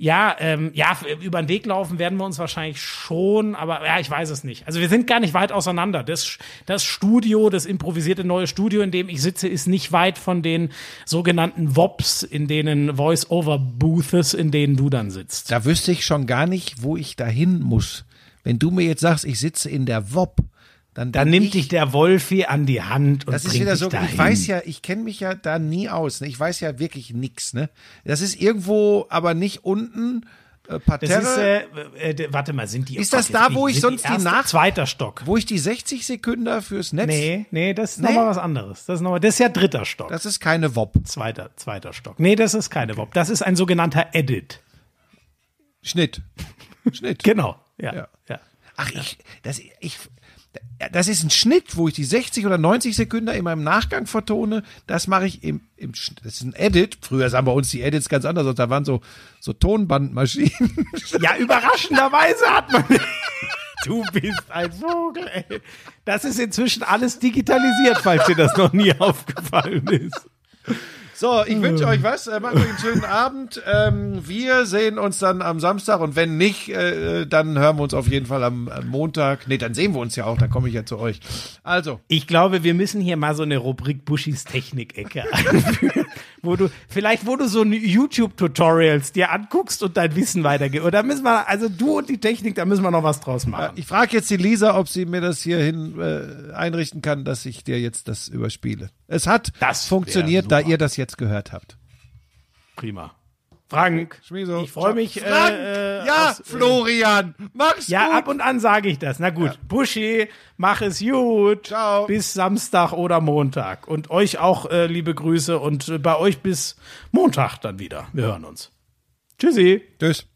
ja, ähm, ja, über den Weg laufen werden wir uns wahrscheinlich schon, aber ja, ich weiß es nicht. Also wir sind gar nicht weit auseinander. Das, das Studio, das improvisierte neue Studio, in dem ich sitze, ist nicht weit von den sogenannten WOPs, in denen Voice-Over-Booths, in denen du dann sitzt. Da wüsste ich schon gar nicht, wo ich dahin muss. Wenn du mir jetzt sagst, ich sitze in der WOP, dann, Dann nimmt ich, dich der Wolfi an die Hand und Das ist wieder dich so, dahin. ich weiß ja, ich kenne mich ja da nie aus. Ne? Ich weiß ja wirklich nix. Ne? Das ist irgendwo, aber nicht unten, äh, Parterre, ist, äh, äh, warte mal, sind die. Ist das Gott, da, wo ich sonst die erste- Nach- Zweiter Stock. wo ich die 60 Sekunden fürs Netz, Nee, nee, das ist Nee? nochmal was anderes. Das ist, noch mal, das ist ja dritter Stock. das ist keine WOP. zweiter, zweiter Stock. Nee, das ist keine WOP. Das ist ein sogenannter Edit. Schnitt. Schnitt. Genau. Ja. Ja. ja. Ach, ich, das, ich, das ist ein Schnitt, wo ich die 60 oder 90 Sekunden in meinem Nachgang vertone. Das mache ich im, im, das ist ein Edit. Früher sahen bei uns die Edits ganz anders aus. Da waren so, so Tonbandmaschinen. Ja, überraschenderweise hat man. Du bist ein Vogel, ey. Das ist inzwischen alles digitalisiert, falls dir das noch nie aufgefallen ist. So, ich wünsche euch was. Äh, macht euch einen schönen Abend. Ähm, wir sehen uns dann am Samstag und wenn nicht, äh, dann hören wir uns auf jeden Fall am, am Montag. Nee, dann sehen wir uns ja auch, dann komme ich ja zu euch. Also. Ich glaube, wir müssen hier mal so eine Rubrik Buschis Technik-Ecke einführen, wo du, vielleicht wo du so YouTube-Tutorials dir anguckst und dein Wissen weitergibst. Oder müssen wir, also du und die Technik, da müssen wir noch was draus machen. Ich frage jetzt die Lisa, ob sie mir das hierhin äh, einrichten kann, dass ich dir jetzt das überspiele. Es hat Das funktioniert, da ihr das jetzt gehört habt. Prima. Frank, Schmieso. ich freue mich. Frank! Äh, äh, ja, aus- Florian, mach's Ja, gut. ab und an sage ich das. Na gut, Buschi, mach es gut. Ciao. Bis Samstag oder Montag. Und euch auch äh, liebe Grüße und äh, bei euch bis Montag dann wieder. Wir hören uns. Tschüssi. Tschüss.